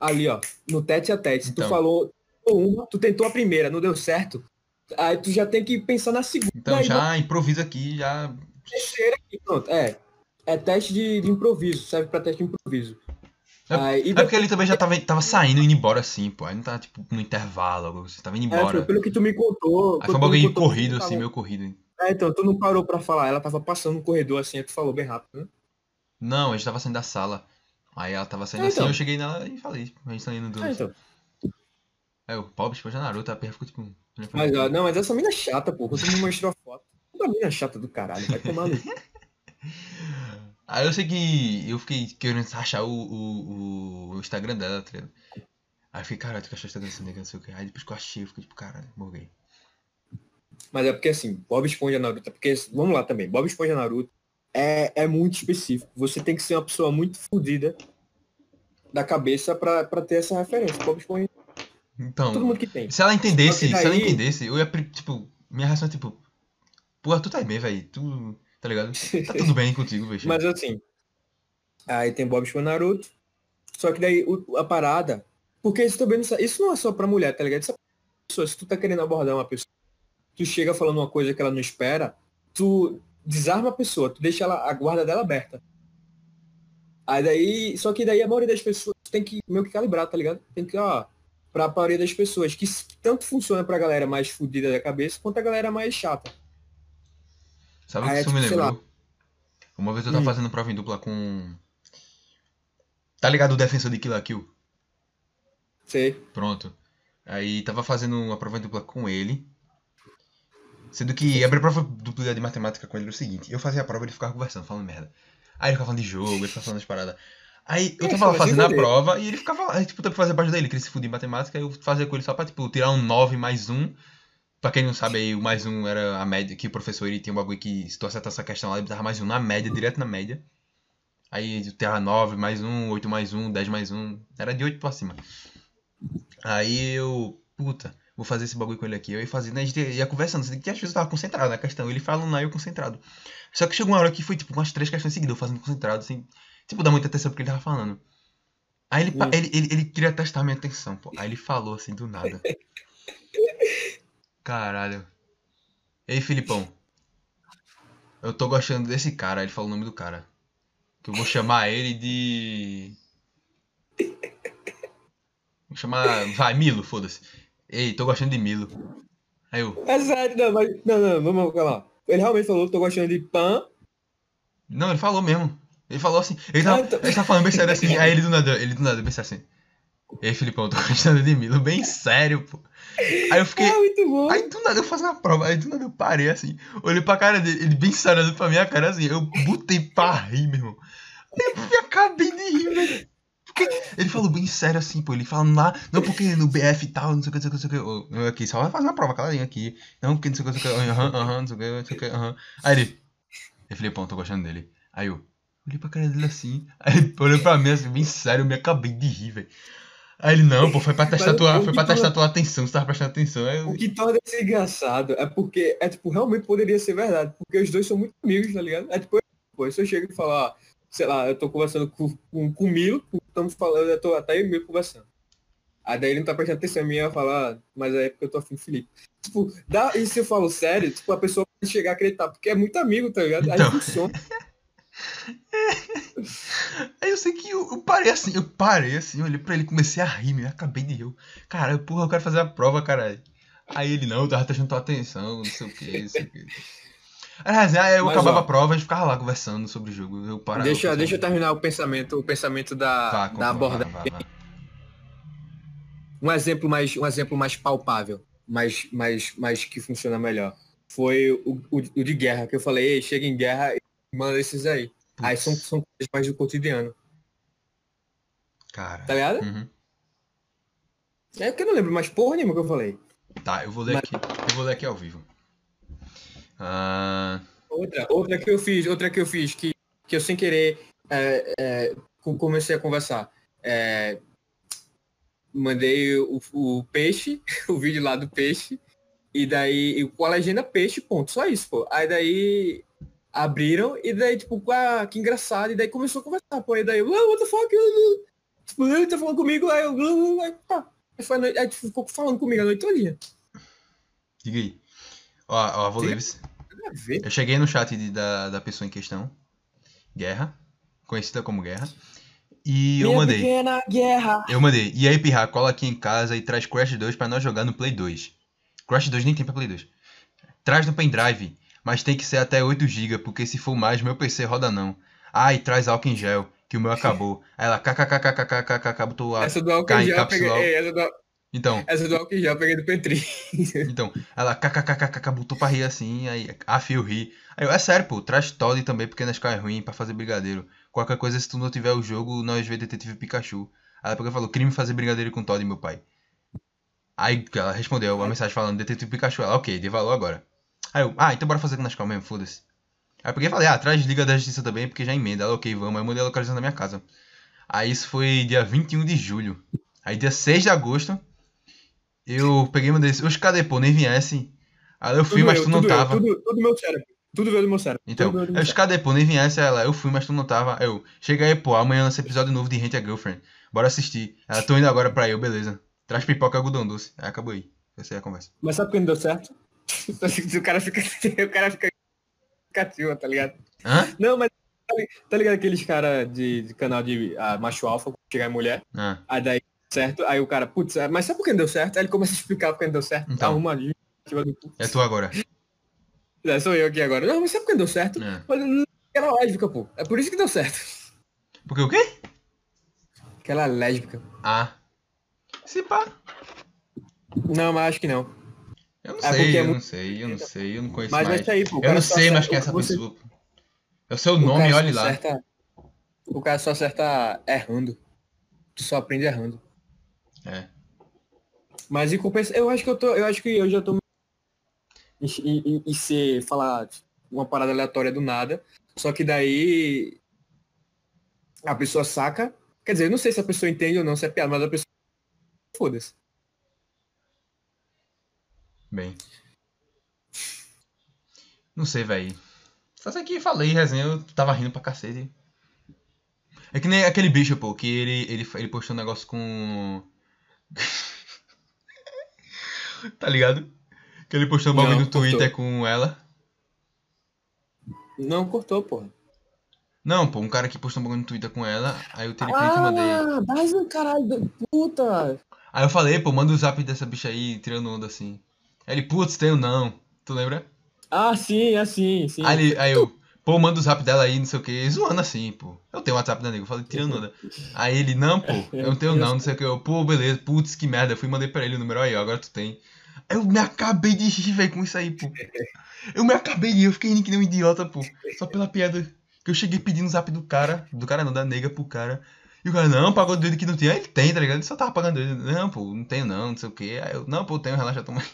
ali, ó, no tete a tete. Então. Tu falou uma, tu tentou a primeira, não deu certo. Aí tu já tem que pensar na segunda. Então já improvisa aqui, já. terceira e pronto. É. É teste de, de improviso, serve pra teste de improviso. É- Aí, É porque ele também já tava, tava saindo, indo embora assim, pô. Aí não tá, tipo, no intervalo, algo assim, tava indo é, embora. pelo que tu me contou. Aí foi um bagulho corrido, assim, tava- meio corrido. É, então, tu não parou pra falar. Ela tava passando no corredor assim, aí tu falou bem rápido, né? Não, a gente tava saindo da sala. Aí ela tava saindo É, assim, então. eu cheguei nela e falei, a gente tá indo do. É, então. Aí o Bob Esponja Naruto, a perna ficou tipo. Mas, ó, não, mas essa mina é chata, pô. Quando tu me mostrou a foto. Toda mina é chata do caralho, vai tomar no. Aí eu sei que eu fiquei querendo achar o, o, o Instagram dela, tá ligado? Aí eu fiquei, caralho, tu que achou o Instagram dessa nega, não sei o que. Aí depois que eu achei, eu fiquei tipo, caralho, morguei. Mas é porque assim, Bob Esponja Naruto, é porque, vamos lá também, Bob Esponja Naruto é, é muito específico. Você tem que ser uma pessoa muito fodida da cabeça pra, pra ter essa referência. Bob Esponja, Então, todo mundo que tem. se ela entendesse, que se ela daí- entendesse, eu ia, tipo, minha reação é tipo, porra, tu tá bem, velho, tu, tá ligado? Tá tudo bem contigo, bicho. Mas assim, aí tem Bob Esponja Naruto, só que daí o- a parada, porque isso também não, isso não é só pra mulher, tá ligado? Isso é pra pessoa, se tu tá querendo abordar uma pessoa, tu chega falando uma coisa que ela não espera, tu desarma a pessoa, tu deixa ela, a guarda dela aberta. Aí daí, só que daí a maioria das pessoas tem que meio que calibrar, tá ligado? Tem que, ó, pra maioria das pessoas, que tanto funciona pra galera mais fodida da cabeça, quanto a galera mais chata. Sabe o que é isso me tipo, sei lembrou? Uma vez eu tava Hum. fazendo prova em dupla com. Tá ligado o defensor de Kill la Kill? Sei. Pronto. Aí tava fazendo uma prova em dupla com ele. Sendo que abrir prova dupla de matemática com ele era o seguinte, eu fazia a prova e ele ficava conversando, falando merda. Aí ele ficava falando de jogo, ele ficava falando as paradas. Aí eu É, tava lá fazendo a prova e ele ficava lá, tipo, pra fazer parte dele, que ele se fudia em matemática, aí eu fazia com ele só pra, tipo, tirar um 9 mais um. Pra quem não sabe aí, o mais um era a média, que o professor ele tinha um bagulho que se tu acertasse essa questão lá, ele dava mais um na média, direto na média. Aí tirava 9 mais um, 8 mais um, 10 mais um, era de 8 pra cima. Aí eu, puta, vou fazer esse bagulho com ele aqui. Eu ia fazendo, a gente ia conversando, assim, que às vezes eu tava concentrado na questão. Ele falando lá e eu concentrado. Só que chegou uma hora que foi tipo umas três questões seguidas, eu fazendo concentrado, assim, tipo, dá muita atenção porque ele tava falando. Aí ele, Hum. ele, ele, ele queria testar minha atenção, pô. Aí ele falou assim do nada. Caralho. Ei, Filipão. Eu tô gostando desse cara. Ele falou o nome do cara. Que eu vou chamar ele de. Vou chamar. Vai, Milo, foda-se. Ei, tô gostando de Milo. Aí eu. É sério, não, mas. Não, não, vamos calma. Ele realmente falou, tô gostando de pan. Não, ele falou mesmo. Ele falou assim. Ele tava, Ah, então- ele tava falando bem sério assim. Aí ele do nada, ele do nada pensou assim. Ei, Filipão, tô gostando de Milo. Bem sério, pô. Aí eu fiquei. É muito bom. Aí do nada eu fazendo a prova, aí do nada eu parei assim, olhei pra cara dele, ele bem sério olhando pra minha cara assim, eu botei pra rir, meu irmão. Aí eu me acabei de rir, velho. Porque Ele falou bem sério assim, pô, ele falando lá, não porque no BF e tal, não sei o que, não sei o que, não sei o que, eu aqui, só vai fazer uma prova, caladinho aqui, não porque não sei o que, não sei o que, aham, aham, não sei o que, não sei o que, aham. Aí ele, eu falei, pô, tô gostando dele. Aí eu, olhei pra cara dele assim, aí ele olhou pra mim assim, bem sério, eu me acabei de rir, velho. Aí ele, não, pô, foi pra testar Mas tua, foi pra testar tua atenção, você tava prestando atenção. Aí O que torna isso engraçado é porque, é tipo, realmente poderia ser verdade. Porque os dois são muito amigos, tá ligado? É tipo, pô, se eu chego e falar, sei lá, eu tô conversando com, com, com o Milo, estamos falando, eu tô até eu e o Milo conversando. Aí daí ele não tá prestando atenção em mim, eu falar, ah, mas é porque eu tô afim do Felipe. Tipo, dá, e se eu falo sério, tipo, a pessoa vai chegar a acreditar, porque é muito amigo, tá ligado? Aí Então. funciona. Aí eu sei que eu, eu parei assim, eu parei assim, olhei pra ele comecei a rir, eu acabei de rir. Eu, Cara, porra, eu quero fazer a prova, caralho. Aí ele, não, eu tava testando tua atenção, não sei o que, não sei o que. Aliás, aí eu Mas, acabava ó, a prova e ficava lá conversando sobre o jogo. Eu parava. deixa, eu deixa eu terminar o pensamento, o pensamento da, Vá, da abordagem. vá, vá, vá. um exemplo mais um exemplo mais palpável mais mais mais que funciona melhor foi o, o, o de guerra que eu falei Ei, chega em guerra manda esses aí aí são, são coisas mais do cotidiano Cara. tá ligado Uhum. é que eu não lembro mais porra nenhuma que eu falei Tá, eu vou ler Mas- aqui. Eu vou ler aqui ao vivo. Ah, outra outra que eu fiz outra que eu fiz que que eu sem querer é, é, co- comecei a conversar é, mandei o, o peixe o vídeo lá do peixe e daí com a legenda peixe ponto só isso pô aí daí abriram e daí tipo ah, que engraçado e daí começou a conversar pô e daí eu, "Ah, what the fuck tipo ele tá falando comigo aí eu aí, tá. Aí foi a noite, aí tipo, ficou falando comigo a noite todinha diga aí. Ó, ó, vou ler. Eu cheguei no chat de- da, da pessoa em questão. Guerra. Conhecida como Guerra. E eu Minha mandei. pequena guerra Eu mandei. E aí, Pirra, cola aqui em casa e traz Crash 2 pra nós jogar no Play 2. Crash 2 nem tem pra Play 2. Traz no pendrive, mas tem que ser até 8GB, porque se for mais, meu PC roda não. Ah, e traz álcool em gel, que o meu acabou. Aí ela, kkkkkkk, botou a... essa do álcool em gel peguei ei, essa do, Então, essa do álcool em gel peguei do Petri então, ela kkkk botou pra rir assim, aí a fio ri. Aí eu, é sério, pô, traz Todd também, porque Nescau é ruim pra fazer brigadeiro. Qualquer coisa, se tu não tiver o jogo, nós vê Detetive Pikachu. Aí ela pegou e falou, crime fazer brigadeiro com Todd, meu pai. Aí ela respondeu a mensagem falando, Detetive Pikachu. Ela, ok, dê valor agora. Aí eu, ah, então bora fazer com Nescau mesmo, foda-se. Aí eu peguei e falei, ah, traz Liga da Justiça também, porque já emenda. Ela, ok, vamos. Aí eu mandei a localização da minha casa. Aí isso foi dia 21 de julho. Aí dia 6 de agosto, eu peguei e mandei, oxe, cadê, pô, nem viesse. Aí eu fui, Tudo mas eu, tu não eu, tava. tudo, tudo meu cérebro. Tudo veio do meu cérebro. Então, eu meu disse, cadê, pô, nem viesse. Ela, eu fui, mas tu não tava. Eu, chega aí, pô, amanhã lança episódio novo de Rent a Girlfriend. Bora assistir. Ela, tô indo agora pra eu, beleza. Traz pipoca e algodão doce. Aí acabou aí. Essa aí é a conversa. Mas sabe por que não deu certo? O cara fica. O cara fica cativa, tá ligado? Hã? Não, mas tá tá ligado aqueles caras de, de canal de ah, macho alfa, chegar em mulher, Ah, aí daí certo, aí o cara, putz, mas sabe por que não deu certo? Aí ele começa a explicar por que não deu certo, Então. arruma a cu. é tu agora. É, sou eu aqui agora. Não, mas sabe por que não deu certo? É. Mas aquela lésbica, pô. É por isso que deu certo. Porque o quê? Aquela lésbica. Ah. Se pá. Não, mas acho que não. Eu não É sei, é eu muito- não sei, eu não sei, eu não conheço Mas mais. é isso aí, pô. Eu não sei mais quem é essa você- pessoa. Eu sei o o nome, olhe lá. acerta- o cara só acerta errando. Tu só aprende errando. É. Mas em compensa, eu acho que eu tô, eu acho que eu já tô em, em ser falar uma parada aleatória do nada, só que daí a pessoa saca, quer dizer, eu não sei se a pessoa entende ou não, se é piada, mas a pessoa foda-se. Bem. Não sei, velho. Só sei que falei, resenha, eu tava rindo pra cacete. É que nem aquele bicho, pô, que ele, ele, ele postou um negócio com. tá ligado? Que ele postou um bagulho no Twitter cortou. com ela. Não cortou, porra. Não, pô, um cara que postou um bagulho no Twitter com ela, aí eu tirei print e mandei. Ah, mas o caralho da puta. Aí eu falei, pô, manda o zap dessa bicha aí, tirando onda assim. Aí ele, putz, tenho não. Tu lembra? Ah, sim, assim, sim. Aí, ele- aí eu, pô, manda o zap dela aí, não sei o que, zoando assim, pô. Eu tenho o WhatsApp da nega, eu falei, tirando onda. Aí ele, não, pô, eu não tenho não, não sei o que. Eu, pô, beleza, putz, que merda. Eu fui mandei pra ele o número aí, ó, agora tu tem. Eu me acabei de rir, velho, com isso aí, pô. Eu me acabei de rir, eu fiquei rindo que nem um idiota, pô. Só pela piada. Que eu cheguei pedindo o zap do cara, do cara não, da nega pro cara. E o cara, não, pagou doido que não tinha. Ele tem, tá ligado? Ele só tava pagando doido. Não, pô, não tenho não, não sei o que. Aí eu, não, pô, tenho, relaxa, toma aí.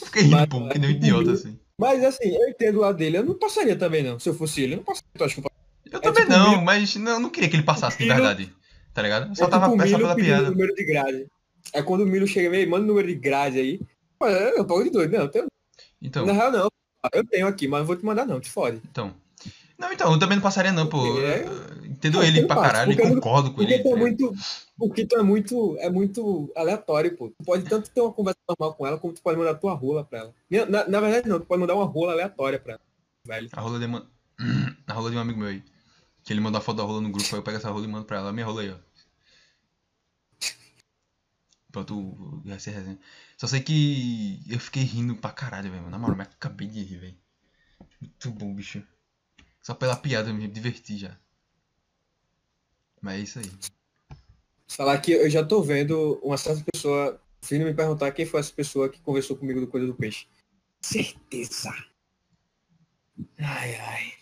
Eu fiquei rindo, pô, que nem um idiota, assim. Mas assim, eu entendo o lado dele. Eu não passaria também, não. Se eu fosse ele, eu não passaria. Tu acha que eu Eu É também tipo não, mas não, eu não queria que ele passasse de verdade. Tá ligado? Eu só É tava tipo o peça Milo pela piada. número de grade. É quando o Milo chega e manda o número de grade aí. Eu eu pago de doido. Não, eu tenho. Então, Na real, não. Eu tenho aqui, mas não vou te mandar, não. Te fode. então. Não, então, eu também não passaria não, pô. É. Entendo ele pra passo, caralho e concordo com Porque ele. tu é muito. Porque tu é muito. É muito aleatório, pô. Tu pode tanto ter uma conversa normal com ela, como tu pode mandar tua rola pra ela. Na, na verdade, não, tu pode mandar uma rola aleatória pra ela. Velho. A rola de uma... A rola de um amigo meu aí. Que ele mandou a foto da rola no grupo, aí eu pego essa rola e mando pra ela. Minha rola aí, ó. Pronto, ia ser resenha. Só sei que eu fiquei rindo pra caralho, velho. Na moral, me acabei de rir, velho. Muito bom, bicho. Só pela piada eu me diverti já. Mas é isso aí. Falar que eu já tô vendo uma certa pessoa vindo me perguntar quem foi essa pessoa que conversou comigo do Coisa do Peixe. Certeza. Ai, ai.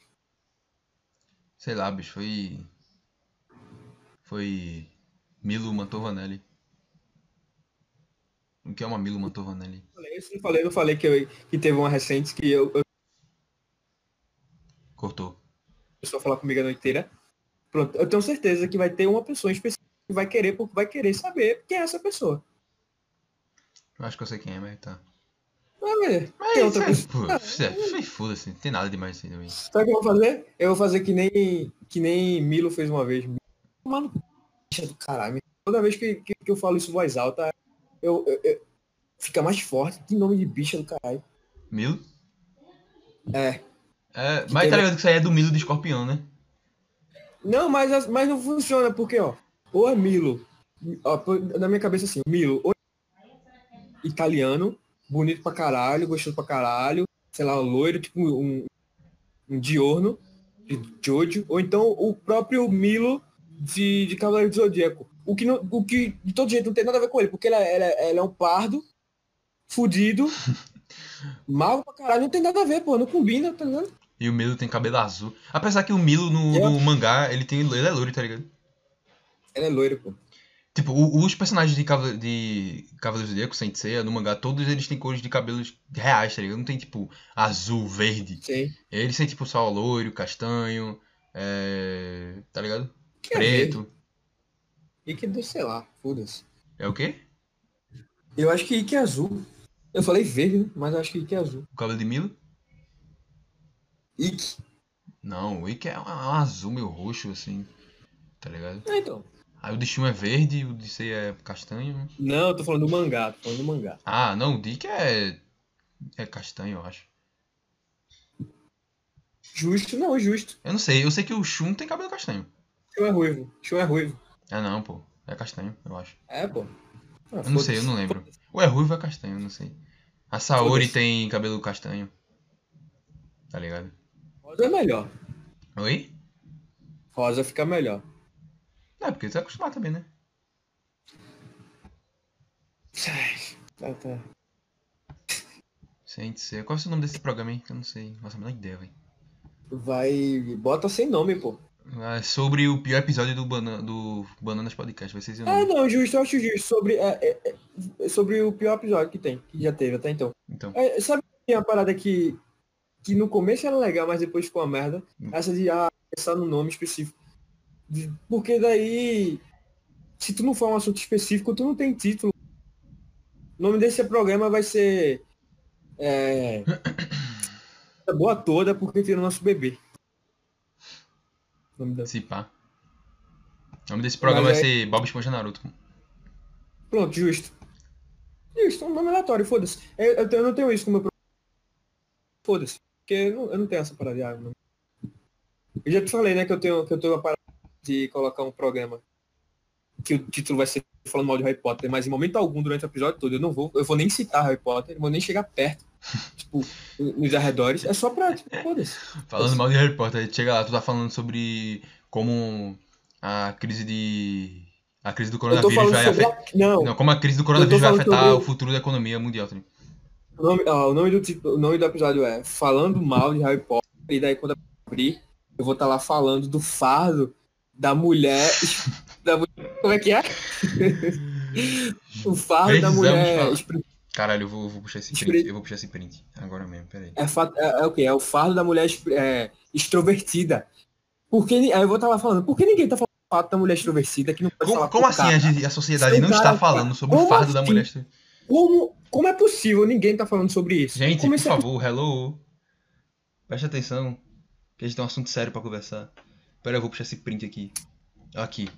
Sei lá, bicho, foi. Foi. Milo Mantovanelli. O que é uma Milo Mantovanelli? Falei, Eu não falei, eu não falei que, eu- que teve uma recente que eu, eu Cortou. pessoa falar comigo a noite inteira. Pronto, eu tenho certeza que vai ter uma pessoa em específico que vai querer, porque vai querer saber quem é essa pessoa. Eu acho que eu sei quem é, mas tá. Vai ver. Mas Tem outra é, pessoa. é, foda-se, não tem nada demais assim também. Sabe o que eu vou fazer? Eu vou fazer que nem, que nem Milo fez uma vez. Mano, bicha do caralho. Toda vez que, que, que eu falo isso em voz alta, eu, eu- eu- fica mais forte. Que nome de bicha do caralho. Milo? É. É, mas tá teve- ligado que isso aí é do Milo de escorpião, né? Não, mas, as- mas não funciona, porque, ó, ou é Milo, ó, na minha cabeça assim, Milo, ou é italiano, bonito pra caralho, gostoso pra caralho, sei lá, loiro, tipo um, um diorno, de Jojo, ou então o próprio Milo de, de Cavaleiro do Zodíaco. O que, não, o que de todo jeito não tem nada a ver com ele, porque ele é, ele é, ele é um pardo, fudido, mago pra caralho, não tem nada a ver, pô, não combina, tá ligado? E o Milo tem cabelo azul. Apesar que o Milo no, no mangá, ele tem. Ele é loiro, tá ligado? Ele é loiro, pô. Tipo, o- os personagens de, Cavale- de Cavaleiros do Zodíaco, sem ser, no mangá, todos eles têm cores de cabelos reais, tá ligado? Não tem, tipo, azul, verde. Sim. Eles têm, tipo, só loiro, castanho, é... tá ligado? Que é Preto. E que, sei lá, foda-se. É o quê? Eu acho que Ike é azul. Eu falei verde, mas eu acho que Ike é azul. O cabelo de Milo? Ike. Não, o Ikki é um, um azul meio roxo, assim, tá ligado? Ah, então. Aí o de Shun é verde, o de Sei é castanho. Não, eu tô falando do mangá, tô falando do mangá. Ah, não, o Dick é... é castanho, eu acho. Justo, não, justo. Eu não sei, eu sei que o Shun tem cabelo castanho. Show é ruivo. Show é ruivo. Ah, não, pô. É castanho, eu acho. É, pô. Ah, Eu não sei, eu não lembro. Ou é ruivo ou é castanho, eu não sei. A Saori tem cabelo castanho. Tá ligado? Rosa é melhor. Oi? Rosa fica melhor. É, porque você é acostumado também, né? Tá, tá. Sem ser. Qual é o nome desse programa aí? Que eu não sei. Nossa, a menor ideia, velho. Vai. Bota sem nome, pô. É sobre o pior episódio do, Bana... do Bananas Podcast, vai ser esse o Ah, nome. não, justo, eu acho justo. Sobre, é, é, é, sobre o pior episódio que tem, que já teve até então. Então. É, sabe tem uma parada que, que no começo era legal, mas depois ficou uma merda? Hum. Essa de ah, pensar no nome específico. Porque daí, se tu não for um assunto específico, tu não tem título. O nome desse programa vai ser. É. boa toda porque tira o nosso bebê. O nome da- Se pá. O nome desse programa Mas vai aí- ser Bob Esponja Naruto. Pronto, justo. Justo, um nome aleatório, foda-se. Eu, eu, eu não tenho isso como meu Foda-se. Porque eu não, eu não tenho essa parada de não. Eu já te falei, né, que eu tenho, que eu tenho uma parada de colocar um programa que o título vai ser falando mal de Harry Potter, mas em momento algum durante o episódio todo eu não vou, eu vou nem citar Harry Potter, eu vou nem chegar perto, tipo, nos arredores. É só pra, tipo, foda-se. Falando mal de Harry Potter, chega lá, tu tá falando sobre como a crise de. A crise do coronavírus vai afetar. a- Não, Não, como a crise do coronavírus vai afetar sobre o futuro da economia mundial? O nome, ó, o, nome do, título- o nome do episódio é Falando Mal de Harry Potter, e daí quando eu abrir, eu vou estar lá falando do fardo da mulher. da mulher como é que é? o fardo da Precisamos mulher. falar. expre- Caralho, eu vou, vou puxar esse print. Eu vou puxar esse print. Agora mesmo, peraí. É, é, é o quê? É o fardo da mulher é, extrovertida. Por que, ni- aí eu vou estar lá falando, por que ninguém tá falando do fardo da mulher extrovertida que não pode Como, falar como assim cara? a, sociedade Seu não está cara, falando sobre o fardo da assim? mulher? Como, como é possível ninguém tá falando sobre isso? Gente, por isso é favor, hello. Preste atenção. Que a gente tem um assunto sério pra conversar. Pera, eu vou puxar esse print aqui. Aqui.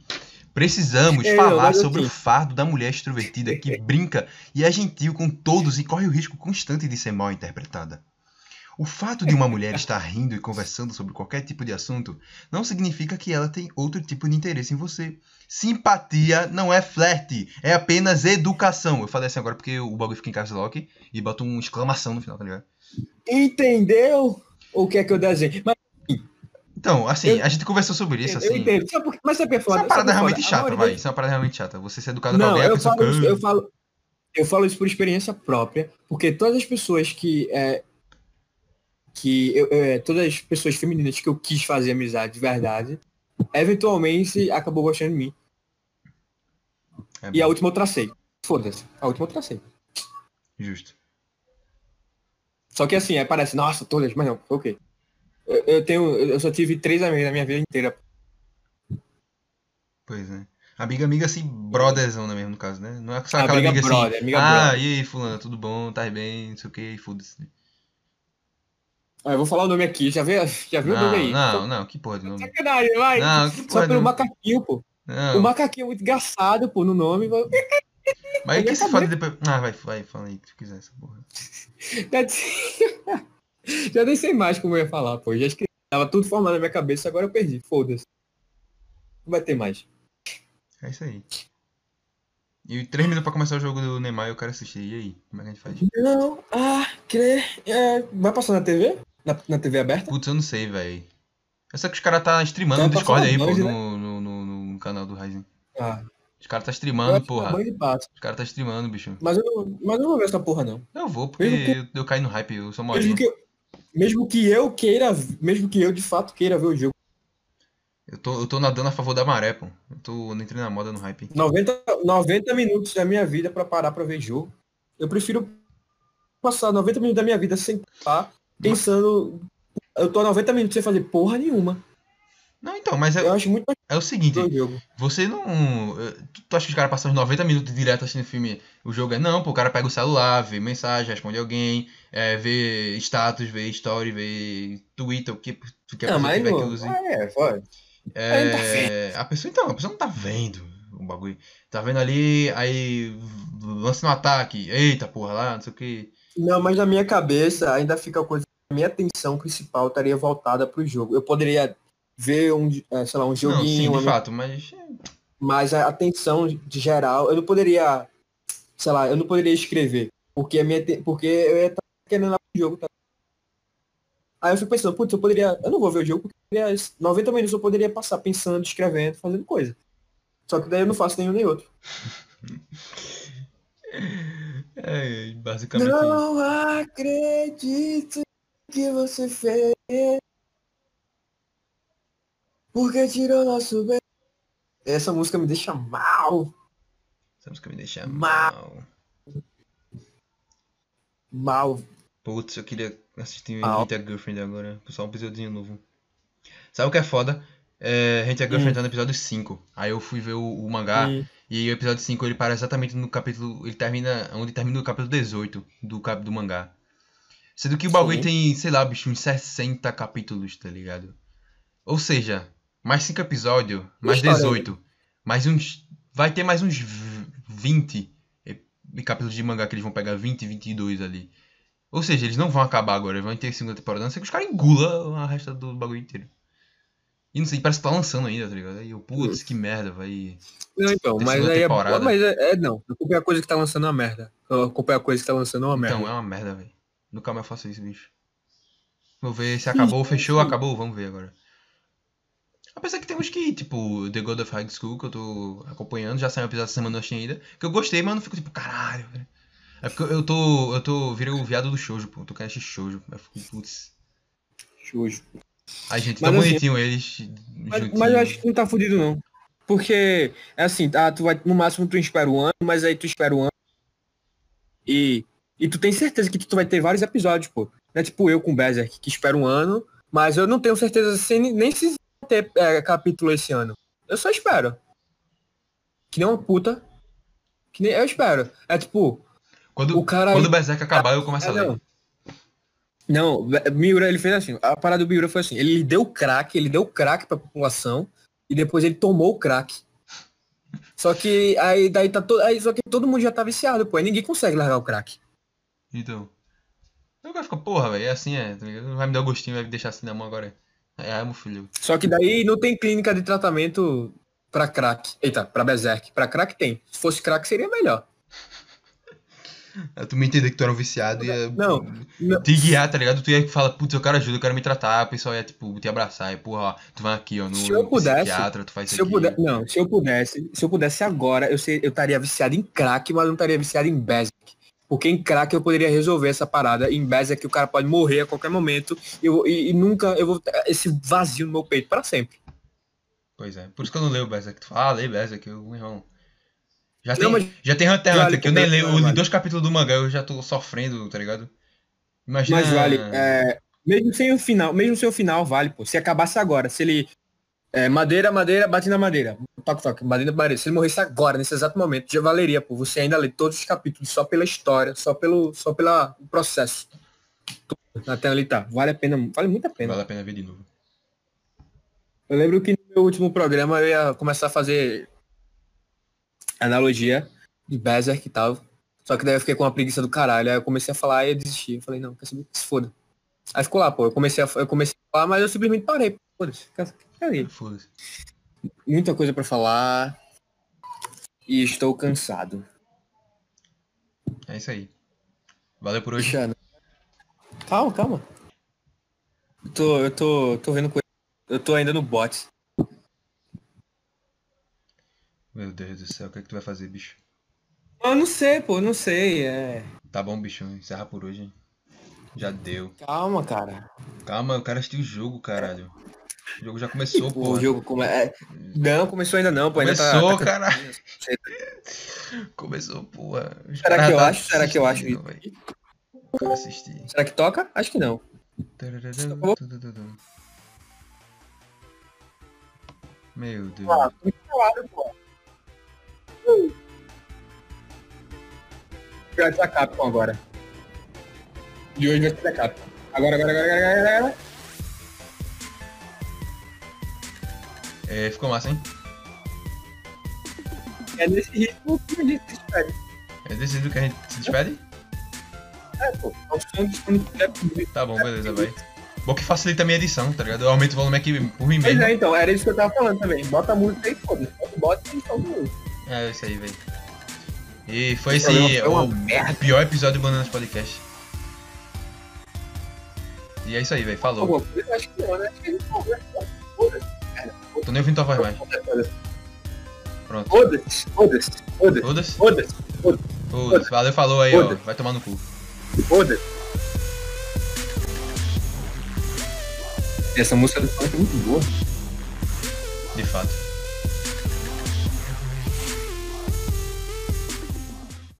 Precisamos não, falar mas sobre assim- o fardo da mulher extrovertida que brinca e é gentil com todos e corre o risco constante de ser mal interpretada. O fato de uma mulher estar rindo e conversando sobre qualquer tipo de assunto não significa que ela tem outro tipo de interesse em você. Simpatia não é flerte, é apenas educação. Eu falei assim agora porque o bagulho fica em caps lock e bota uma exclamação no final, tá ligado? Entendeu? O que é que eu desenho? Mas Então, assim, Eu- a gente conversou sobre isso, eu assim. entendo. Sabe por, mas sabe é Isso é foda? uma parada é realmente foda? Chata, vai. Isso é uma parada realmente chata. Você ser educado com Não, alguém, a eu falo, eu falo, eu falo isso por experiência própria, porque todas as pessoas que é, que eu, é, todas as pessoas femininas que eu quis fazer amizade de verdade, eventualmente acabou gostando de mim. É E a última eu tracei. Foda-se. A última eu tracei. Justo. Só que assim, aí parece, nossa, todas, mas não, foi o quê? Eu, eu tenho, eu só tive três amigos na minha vida inteira. Pois é. Amiga, amiga, assim, brotherzona mesmo, no caso, né? Não é só aquela Amiga amiga, brother, assim. amiga ah, brother. e aí, fulano, tudo bom? Tá bem? Não sei o que, foda-se. Ah, eu vou falar o nome aqui, já viu, já viu o nome aí? Não, não, não, que porra de nome. Sacanagem, vai. Não, que Só porra de pelo macaquinho, pô. O Não, macaquinho é muito engraçado, pô, no nome. vai- mas aí que se fala depois. Ah, vai, vai, fala aí, que tu quiser essa porra. Já nem sei mais como eu ia falar, pô. Já escrevi. Tava tudo formado na minha cabeça, agora eu perdi. Foda-se. Não vai ter mais. É isso aí. E três minutos pra começar o jogo do Neymar eu quero assistir. E aí? Como é que a gente faz? Não, ah, crer. É, vai passar na TV? Na, na TV aberta? Putz, eu não sei, velho. Eu sei que os caras tá streamando Tá no Discord aí, pô, Band, no, no, no, no canal do Ryzen. Ah, Os caras tá streamando, que porra. Os caras tá streamando, bicho. Mas eu, não- mas eu não vou ver essa porra, não. Eu vou, porque Mesmo que- eu, eu caí no hype, eu sou Mesmo molinho. que, eu, mesmo que eu queira, mesmo que eu de fato queira ver o jogo. Eu tô, eu tô nadando a favor da maré, pô. Eu tô eu entrei na moda no hype. 90, 90 minutos da minha vida pra parar pra ver jogo. Eu prefiro passar 90 minutos da minha vida sem estar pensando. Eu tô 90 minutos sem fazer porra nenhuma. Não, então, mas Eu é, acho muito é o seguinte, você não. eh, Tu, tu acha que os caras passam os 90 minutos direto assistindo filme? O jogo é. Não, pô, o cara pega o celular, vê mensagem, responde alguém, é, vê status, vê story, vê Twitter, o que, o que a Não, pessoa mas tiver que use. É, foi. É, tá a pessoa então, a pessoa não tá vendo o bagulho. Tá vendo ali, aí lança no ataque, eita porra lá, não sei o que. Não, mas na minha cabeça ainda fica a coisa. A minha atenção principal estaria voltada pro jogo. Eu poderia ver um, eh, sei lá, um Não, sim, joguinho, de fato, mas. mas a atenção de geral, eu não poderia, sei lá, eu não poderia escrever, porque a minha, porque eu ia estar querendo lá pro jogo, tá? Aí eu fico pensando, putz, eu poderia, eu não vou ver o jogo porque eu poderia- 90 minutos eu poderia passar pensando, escrevendo, fazendo coisa. Só que daí eu não faço nenhum nem outro. É, basicamente isso. Não acredito que você fez. Porque tirou nosso bem. Essa música me deixa mal. Essa música me deixa Ma- mal. Mal. Putz, eu queria assistir Hate a Girlfriend agora. Só um episódio novo. Sabe o que é foda? É, Hate a Girlfriend Hum. tá no episódio 5. Aí eu fui ver o, o mangá Hum. E o episódio 5 ele para exatamente no capítulo. Ele termina. Onde termina o capítulo 18 do, do mangá. Sendo que o bagulho Sim. tem, sei lá, bicho, uns 60 capítulos, tá ligado? Ou seja, mais 5 episódios, mais história, 18. Mais uns. Vai ter mais uns v- 20 ep- capítulos de mangá que eles vão pegar 20, 22 ali. Ou seja, eles não vão acabar agora, eles vão ter segunda temporada, a não ser que os caras engulam a resta do bagulho inteiro. E não sei, parece que tá lançando ainda, tá ligado? Aí eu, putz, que merda, vai. Não, então, mas aí é, mas é, é não. A coisa que tá lançando uma merda. A coisa que tá lançando uma merda. Então, é uma merda, velho. Nunca mais faço isso, bicho. Vou ver se acabou, fechou, acabou, vamos ver agora. Apesar que temos que, tipo, The God of High School, que eu tô acompanhando, já saiu um episódio essa semana, eu achei ainda. Que eu gostei, mas não fico tipo, caralho, velho. É porque eu tô. Eu tô. Virei o viado do shoujo, pô. Eu tô querendo assistir shoujo. Eu fico, putz. Xuxo. Ai, gente, Mas tão assim- bonitinho eles. Mas, mas eu acho que não tá fudido, não. Porque, é assim, tá, tu vai, no máximo tu espera um ano, mas aí tu espera um ano e, e tu tem certeza que tu vai ter vários episódios, pô. Não é tipo eu com o Berserk, que espera um ano, mas eu não tenho certeza se, nem se ter é, capítulo esse ano. Eu só espero. Que nem uma puta. Que nem eu espero. É tipo, Quando, o cara- quando o Berserk acabar, eu começo é, a ler. não. Não, Miura, ele fez assim. A parada do Miura foi assim. Ele deu crack, ele deu crack pra população e depois ele tomou o crack. Só que aí daí tá todo. Aí, só que todo mundo já tá viciado, pô. Aí ninguém consegue largar o crack. Então. Eu quero ficar, porra, velho. É assim, é. Tá? Vai me dar o gostinho, vai me deixar assim na mão agora. É, é meu filho. Só que daí não tem clínica de tratamento pra crack. Eita, pra Berserk. Pra crack tem. Se fosse crack seria melhor. É, Tu me entender que tu era um viciado e ia Não, não. te guiar, tá ligado? Tu ia falar, putz, eu quero ajuda, eu quero me tratar. A pessoa ia, tipo, te abraçar. E, porra, ó, tu vai aqui, ó, no Se eu pudesse- psiquiatra, tu faz isso Se eu puder, não, se eu pudesse, se eu pudesse agora, eu sei, eu estaria viciado em crack, mas não estaria viciado em Berserk. Porque em crack eu poderia resolver essa parada. Em Berserk o cara pode morrer a qualquer momento e, eu, e, e nunca eu vou ter esse vazio no meu peito para sempre. Pois é. Por isso que eu não leio o Berserk. Tu fala, ah, leio Berserk, eu, meu irmão. Já tem, Não, mas- já tem Hunter x Vale Hunter, que eu nem leio. Eu li vale. dois capítulos do mangá, eu já tô sofrendo, tá ligado? Imagina. Mas vale, é, mesmo sem o final, mesmo sem o final vale, pô. Se acabasse agora, se ele é, madeira, madeira, bate na madeira. Toque, toque, madeira, madeira. Se ele morresse agora, nesse exato momento, já valeria, pô. Você ainda lê todos os capítulos só pela história, só pelo, só pelo processo. Até ali tá. Vale a pena, vale muito a pena. Vale a pena ver de novo. Eu lembro que no meu último programa eu ia começar a fazer analogia de Berserk e tal. Só que daí eu fiquei com uma preguiça do caralho. Aí eu comecei a falar e eu desisti. Eu falei, não, quer saber? Se foda. Aí ficou lá, pô. Eu comecei a, eu comecei a falar, mas eu simplesmente parei. Foda-se. Foda-se. Muita coisa pra falar. E estou cansado. É isso aí. Valeu por hoje. Puxa, Calma, calma. Eu tô, eu tô, tô vendo coisa. Eu tô ainda no bot. Meu Deus do céu, o que é que tu vai fazer, bicho? Eu não sei, pô, não sei. É... Tá bom, bicho. Encerra por hoje. Já deu. Calma, cara. Calma, eu quero assistir o jogo, caralho. O jogo já começou, Pô, pô. o jogo come... é... Não, começou ainda não, pô. Ainda tá- Começou, tá, caralho. Começou. Os Será que eu tá acho? Será que eu acho. Será que toca? Acho que não. Meu Deus. Ah, muito calado, pô. Vai ser a Capcom agora. De hoje vai ser a Capcom. Agora, agora, agora, agora, agora, agora. É, ficou massa, hein? É nesse ritmo que a gente se despede. É desse jeito que a gente se despede? É, pô. É som. Tá bom, beleza, vai. Bom que facilita a minha edição, tá ligado? Eu aumento o volume aqui por mim Pois mesmo. é, então, era isso que eu tava falando também. Bota a música aí, foda-se. Bota e todo mundo. É, isso aí, velho. E foi Esse foi uma o merda. pior episódio do Bananas Podcast. E é isso aí, velho. Falou. Acho que não, né? Acho que. Tô nem ouvindo tua voz mais. Pronto. Foda-se. Foda-se. Foda-se. Foda-se. Valeu, falou aí, ó. Vai tomar no cu. Foda-se. Essa música do funk é muito boa. De fato.